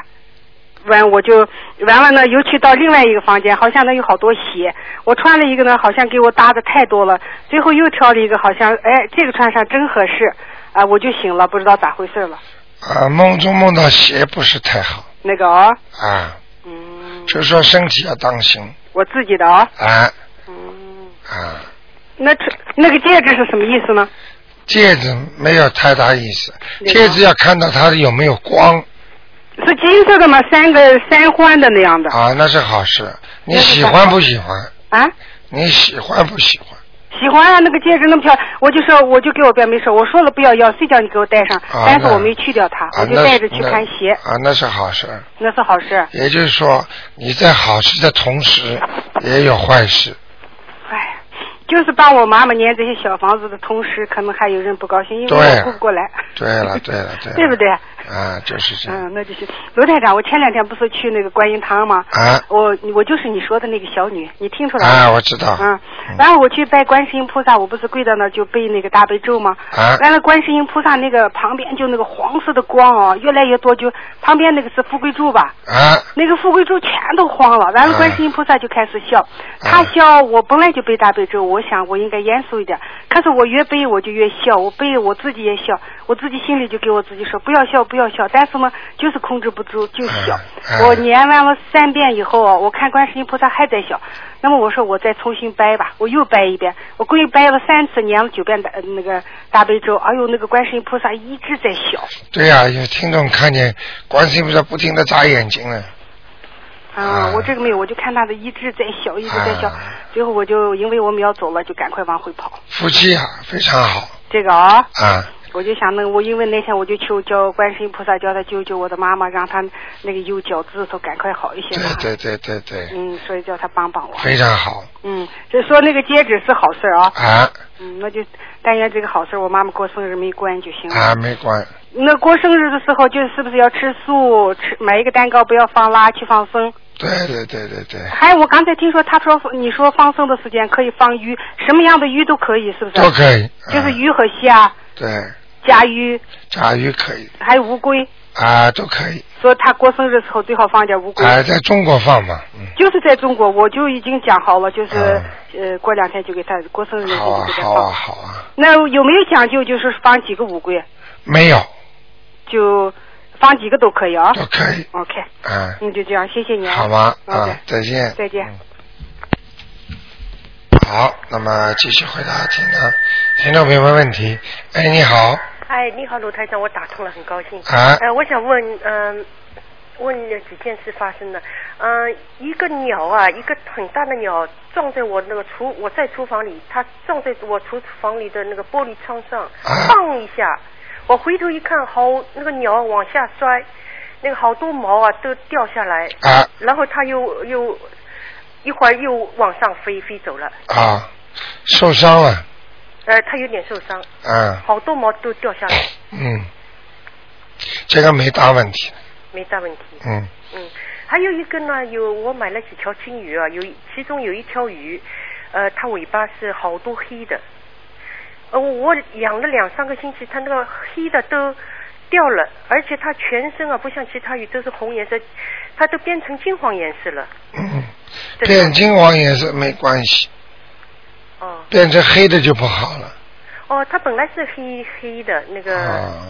完我就完了呢，尤其到另外一个房间，好像那有好多鞋，我穿了一个呢，好像给我搭的太多了，最后又挑了一个，好像哎这个穿上真合适，啊我就醒了，不知道咋回事了。啊，梦中梦到鞋不是太好那个哦，啊。就是说身体要当心我自己的啊，啊。嗯啊，那这那个戒指是什么意思呢？戒指没有太大意思，戒指要看到它有没有光是金色的吗？三个三环的那样的。啊，那是好事。你喜欢不喜欢？啊？你喜欢不喜欢？喜欢啊，那个戒指那么漂亮，我就说，我就给我表妹说，我说了不要要，谁叫你给我戴上？啊但是我没去掉它，啊我就带着去看鞋，啊，那是好事。那是好事。也就是说，你在好事的同时，也有坏事。哎，就是帮我妈妈念这些小房子的同时，可能还有人不高兴，因为我顾不过来，对了，对了，对了。对不对？啊，就是这样。嗯，那就是罗台长，我前两天不是去那个观音堂吗？啊我我就是你说的那个小女，你听出来了？啊，我知道。嗯，然后我去拜观世音菩萨，我不是跪在那就背那个大悲咒吗？啊完了，观世音菩萨那个旁边就那个黄色的光哦，越来越多，就旁边那个是富贵柱吧？啊。那个富贵柱全都慌了，完了，啊观世音菩萨就开始笑。他笑，我本来就背大悲咒，我想我应该严肃一点，可是我越背我就越笑，我背我自己也笑，我自己心里就给我自己说不要笑，不要笑，但是呢，就是控制不住就笑。啊我念完了三遍以后啊，我看观世音菩萨还在笑，那么我说我再重新掰吧，我又掰一遍，我故意掰了三次，念了九遍大呃那个大悲咒，哎呦，那个观世音菩萨一直在笑。对呀、有听众看见观世音菩萨不停的眨眼睛了。啊，我这个没有，我就看他的一直在笑，一直在啊笑，最后我就因为我们要走了，就赶快往回跑。夫妻啊，非常好这个啊，啊。我就想那我因为那天我就求叫观世音菩萨叫他救救我的妈妈，让他那个右脚趾头赶快好一些嘛。对对对对，嗯，所以叫他帮帮我。非常好嗯，就说那个戒指是好事啊。啊嗯，那就但愿这个好事，我妈妈过生日没关就行了。啊，没关那过生日的时候，就是不是要吃素，吃买一个蛋糕，不要放辣，去放生。对对对对对，还有，我刚才听说他说你说放生的时间可以放鱼，什么样的鱼都可以，是不是？都可以。就是鱼和虾、对，甲鱼，甲鱼可以还有乌龟。啊，都可以说他过生日的时候最好放点乌龟。啊，在中国放嘛，嗯，就是在中国，我就已经讲好了，就是、呃过两天就给他过生日那天好啊就给他放。好啊好啊，那有没有讲究？就是放几个乌龟？没有就放几个都可以啊。都可以 OK，嗯，那就这样，谢谢你啊。好吗啊，再见。再见。好，那么继续回答听众听众朋友们问题。哎，你好，哎，你好，卢台长，我打通了，很高兴。啊呃，我想问，嗯、问了几件事发生的。嗯、一个鸟啊，一个很大的鸟撞在我那个厨，我在厨房里，它撞在我厨房里的那个玻璃窗上，砰一下，我回头一看，好那个鸟往下摔，那个好多毛啊都掉下来，啊。然后它又又一会儿又往上飞飞走了，啊，受伤了，呃，它有点受伤，啊，好多毛都掉下来，嗯，这个没大问题，没大问题。嗯，嗯，还有一个呢，有我买了几条金鱼啊，有其中有一条鱼，呃，它尾巴是好多黑的，呃，我养了两三个星期，它那个黑的都掉了，而且它全身啊不像其他鱼都是红颜色，它都变成金黄颜色了。嗯，变金黄颜色没关系，哦变成黑的就不好了。哦，它本来是黑黑的，那个、啊，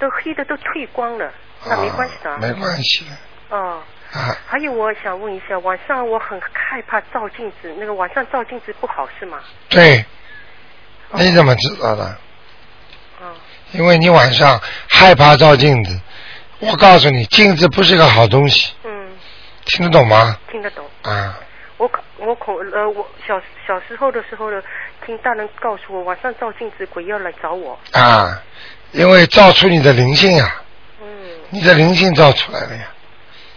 都黑的都褪光了，那没关系的啊。没关系的哦。啊。还有，我想问一下，晚上我很害怕照镜子，那个晚上照镜子不好是吗？对，你怎么知道的？哦因为你晚上害怕照镜子，我告诉你，镜子不是个好东西。嗯。听得懂吗？听得懂。啊，我恐我恐呃，我小小时候的时候呢，听大人告诉我，晚上照镜子鬼要来找我。啊，因为照出你的灵性啊，嗯，你的灵性照出来了呀，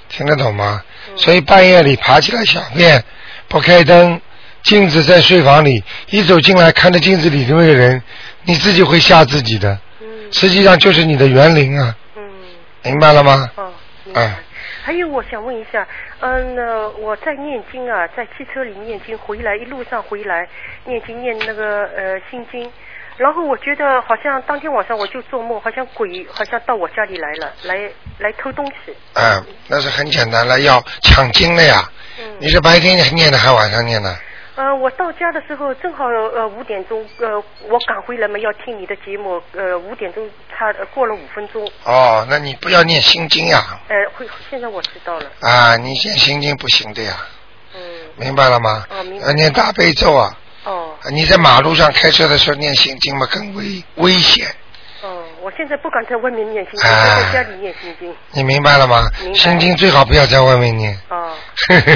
听得懂吗？嗯所以半夜里爬起来小便，不开灯，镜子在睡房里，一走进来看着镜子里的那个人，你自己会吓自己的。嗯实际上就是你的园林啊。明白了吗？哦，嗯，还有，我想问一下，嗯，那我在念经啊，在汽车里念经，回来一路上回来念经念那个呃心经，然后我觉得好像当天晚上我就做梦，好像鬼好像到我家里来了，来来偷东西。嗯，那是很简单了，要抢经了呀。嗯你是白天念的还是晚上念的？呃，我到家的时候正好呃五点钟，呃，我赶回来嘛，要听你的节目，呃五点钟差呃过了五分钟，哦，那你不要念心经呀。呃，会现在我知道了。啊，你念心经不行的呀。嗯。明白了吗？哦，明白。要念大悲咒啊。哦。你在马路上开车的时候念心经嘛，更危危险。哦，我现在不敢在外面念心经，在家里念心经。你明白了吗？心经最好不要在外面念。哦。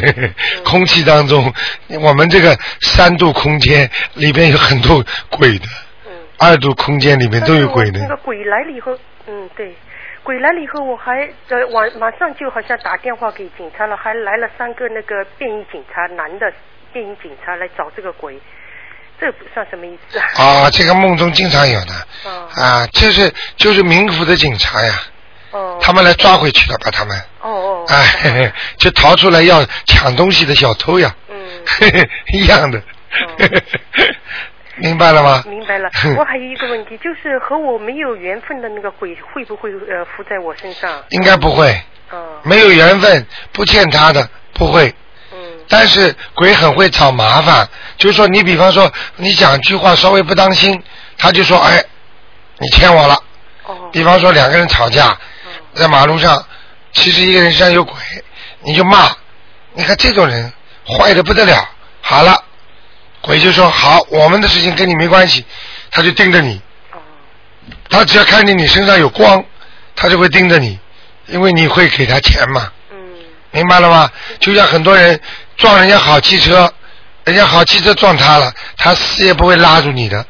空气当中，我们这个三度空间里边有很多鬼的，嗯二度空间里面都有鬼的那。个鬼来了以后，嗯，对，鬼来了以后，我还呃晚马上就好像打电话给警察了，还来了三个那个便衣警察，男的便衣警察来找这个鬼，这不算什么意思啊？啊，这个梦中经常有的。啊，就是就是民府的警察呀。哦。他们来抓回去了，把他们。哦哦。哎，嘿 嘿就逃出来要抢东西的小偷呀。嗯。一样的。明白了吗？明白了。我还有一个问题，就是和我没有缘分的那个鬼会不会呃附在我身上？应该不会。没有缘分，不欠他的不会。但是鬼很会找麻烦，就是说你比方说你讲句话稍微不当心，他就说哎，你欠我了。比方说两个人吵架，在马路上，其实一个人身上有鬼，你就骂，你看这种人坏的不得了。好了，鬼就说好，我们的事情跟你没关系，他就盯着你。他只要看见你身上有光，他就会盯着你，因为你会给他钱嘛。明白了吗？就像很多人撞人家好汽车，人家好汽车撞他了，他死也不会拉住你的，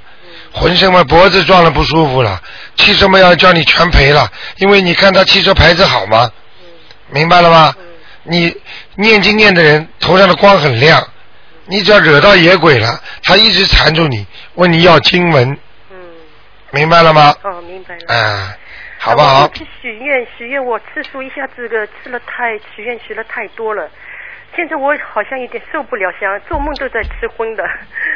浑身嘛脖子撞了不舒服了，汽车嘛要叫你全赔了，因为你看他汽车牌子好吗？明白了吗？你念经念的人头上的光很亮，你只要惹到野鬼了，他一直缠住你，问你要经文，明白了吗？哦，明白了。啊，好不好我？去许愿，许愿我次数一下子个吃了太许愿许了太多了，现在我好像有点受不了，想做梦都在吃荤的。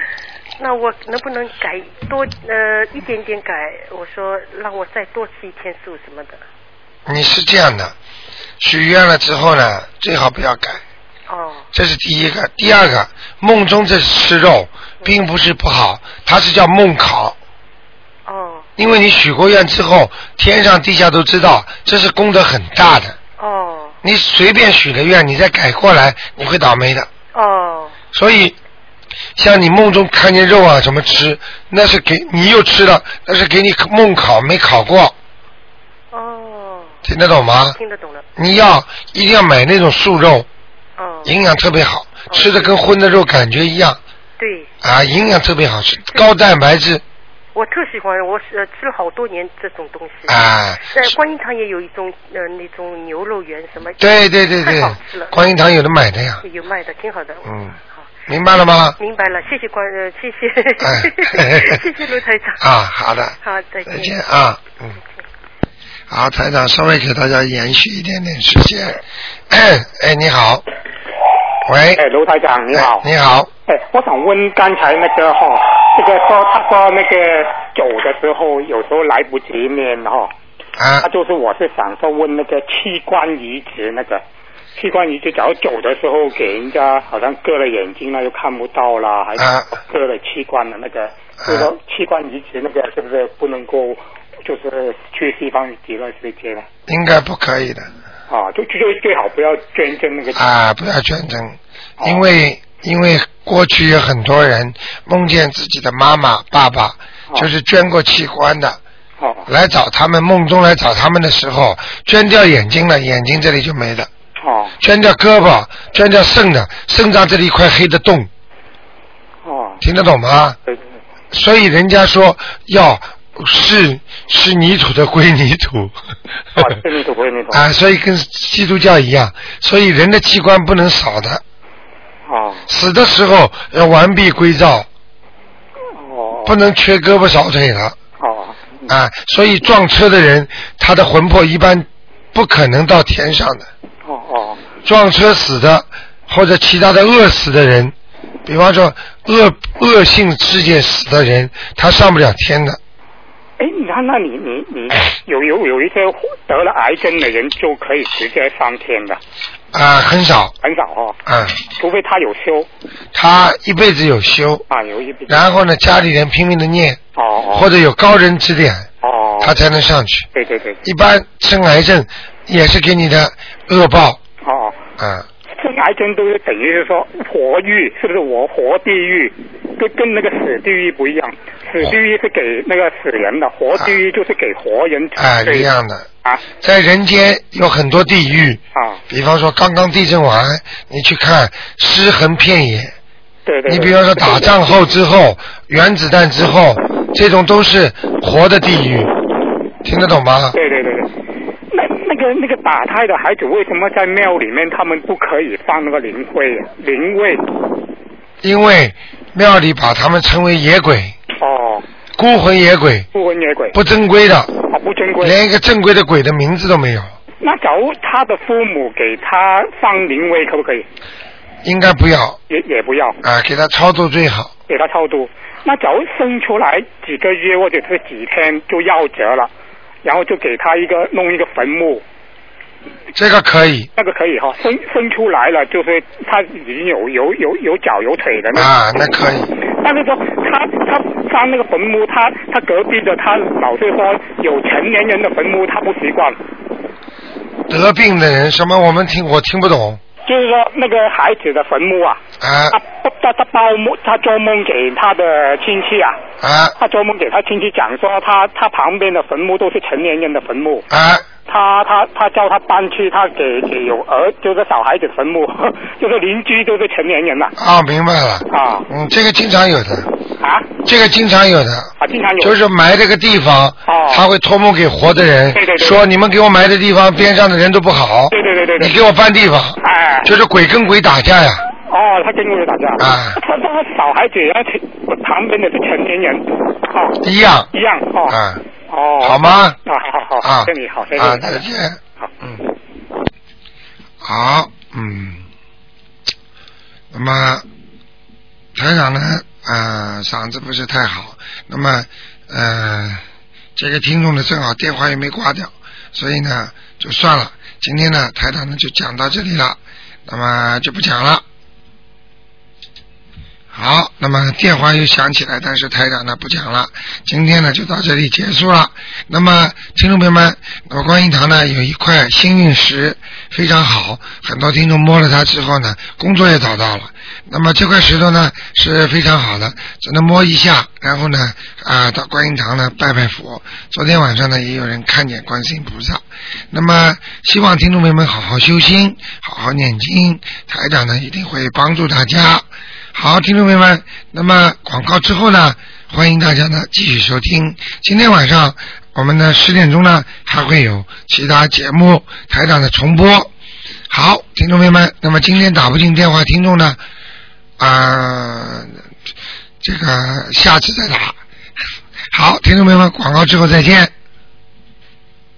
那我能不能改多呃一点点改？我说让我再多吃一天素什么的。你是这样的，许愿了之后呢，最好不要改。哦。这是第一个，第二个，梦中这吃肉并不是不好，它是叫梦考。哦。因为你许过愿之后，天上地下都知道，这是功德很大的。哦。你随便许个愿，你再改过来，你会倒霉的。哦。所以，像你梦中看见肉啊什么吃，那是给你又吃了，那是给你梦考没考过。哦。听得懂吗？听得懂了。你要一定要买那种素肉，哦。营养特别好，吃的跟荤的肉感觉一样对，啊，营养特别好吃，高蛋白质我特喜欢，我是、呃、吃了好多年这种东西。啊。在观音堂也有一种呃那种牛肉圆什么。对对对对太好吃了。，观音堂有的买的呀，有卖的，挺好的。嗯，好明白了吗？明白了，谢谢关呃，谢谢，哎 谢谢卢台长。啊，好的，好，再见再见啊，嗯。好，台长稍微给大家延续一点点时间。哎，你好，喂，哎，卢台长你好。你好，哎，我想问刚才那个哈，这个说他说那个走的时候有时候来不及念哈，啊，他就是我是想说问那个器官移植那个。器官移植，假如走的时候给人家好像割了眼睛了，又看不到啦，还是啊割了器官的那个，就是说器官移植那个是不是不能够，就是去西方极乐世界呢？应该不可以的。啊，就就就最好不要捐赠那个啊，不要捐赠，因为因为过去有很多人梦见自己的妈妈、爸爸就是捐过器官的。哦来找他们，梦中来找他们的时候，捐掉眼睛了，眼睛这里就没了；哦捐掉胳膊，捐掉肾的，肾脏这里一块黑的洞，哦，听得懂吗？所以人家说要是是泥土的归泥土。啊，所以跟基督教一样，所以人的器官不能少的，哦死的时候要完璧归赵，哦不能缺胳膊少腿了。哦啊，所以撞车的人，他的魂魄一般不可能到天上的。哦哦撞车死的，或者其他的饿死的人，比方说恶恶性事件死的人，他上不了天的。哎，你看，那你你你 有有有一些得了癌症的人就可以直接上天的，啊，很少，很少哦，嗯，除非他有修。他一辈子有修，啊，有一笔。然后呢，家里人拼命的念，哦哦。或者有高人指点，哦，他才能上去。对对对，一般生癌症也是给你的恶报，哦，啊，生癌症都是等于是说活狱，是不是我活地狱？跟跟那个死地狱不一样，死地狱是给那个死人的，活地狱就是给活人哎，对一样的。啊在人间有很多地狱，啊，比方说刚刚地震完，你去看尸横遍野。对对。你比方说打仗后之后，原子弹之后，这种都是活的地狱，听得懂吗？对对对对，那那个那个打胎的孩子，为什么在庙里面他们不可以放那个灵灰灵位？因为庙里把他们称为野鬼，哦，孤魂野鬼，孤魂野鬼，不正规的，啊不正规。连一个正规的鬼的名字都没有，那假如他的父母给他放灵位，可不可以？应该不要也也不要，啊，给他超度最好。给他超度。那假如生出来几个月或者是几天就夭折了，然后就给他一个弄一个坟墓，这个可以那个可以哈。生生出来了，就是他已经有有有有脚有腿的那啊，那可以。但是说他他上那个坟墓，他他隔壁的他老是说有成年人的坟墓，他不习惯。得病的人什么我们听我听不懂就是说那个孩子的坟墓啊，啊。他他他包梦，他做梦给他的亲戚啊，啊。他做梦给他亲戚讲说他他旁边的坟墓都是成年人的坟墓，啊，他他他叫他搬去他给给有儿就是小孩子的坟墓，就是邻居都是成年人了。啊，明白了。啊。嗯，这个经常有的，啊这个经常有的，啊，经常有。就是埋这个地方，哦。他会托梦给活的人，对对对说你们给我埋的地方边上的人都不好，对对对对对。你给我搬地方，哎。就是鬼跟鬼打架呀，哦，他跟鬼打架。啊，他他小孩子然后旁边的是成年人。哦。一样。一样哦。啊，哦。好吗？啊好好好，啊。谢谢你好，谢谢啊，再见。好嗯，好，嗯，那么台长呢，呃，嗓子不是太好，那么呃，这个听众呢正好电话也没挂掉，所以呢就算了。今天呢，台长呢就讲到这里了，那么就不讲了。好，那么电话又响起来，但是台长呢不讲了。今天呢就到这里结束了。那么听众朋友们，那么观音堂呢有一块幸运石，非常好，很多听众摸了它之后呢，工作也找到了。那么这块石头呢是非常好的，只能摸一下，然后呢啊到观音堂呢拜拜佛。昨天晚上呢也有人看见观世音菩萨。那么希望听众朋友们好好修心，好好念经，台长呢一定会帮助大家。好，听众朋友们，那么广告之后呢，欢迎大家呢继续收听。今天晚上我们呢十点钟呢还会有其他节目台长的重播。好，听众朋友们，那么今天打不进电话，听众呢啊、这个下次再打。好，听众朋友们，广告之后再见。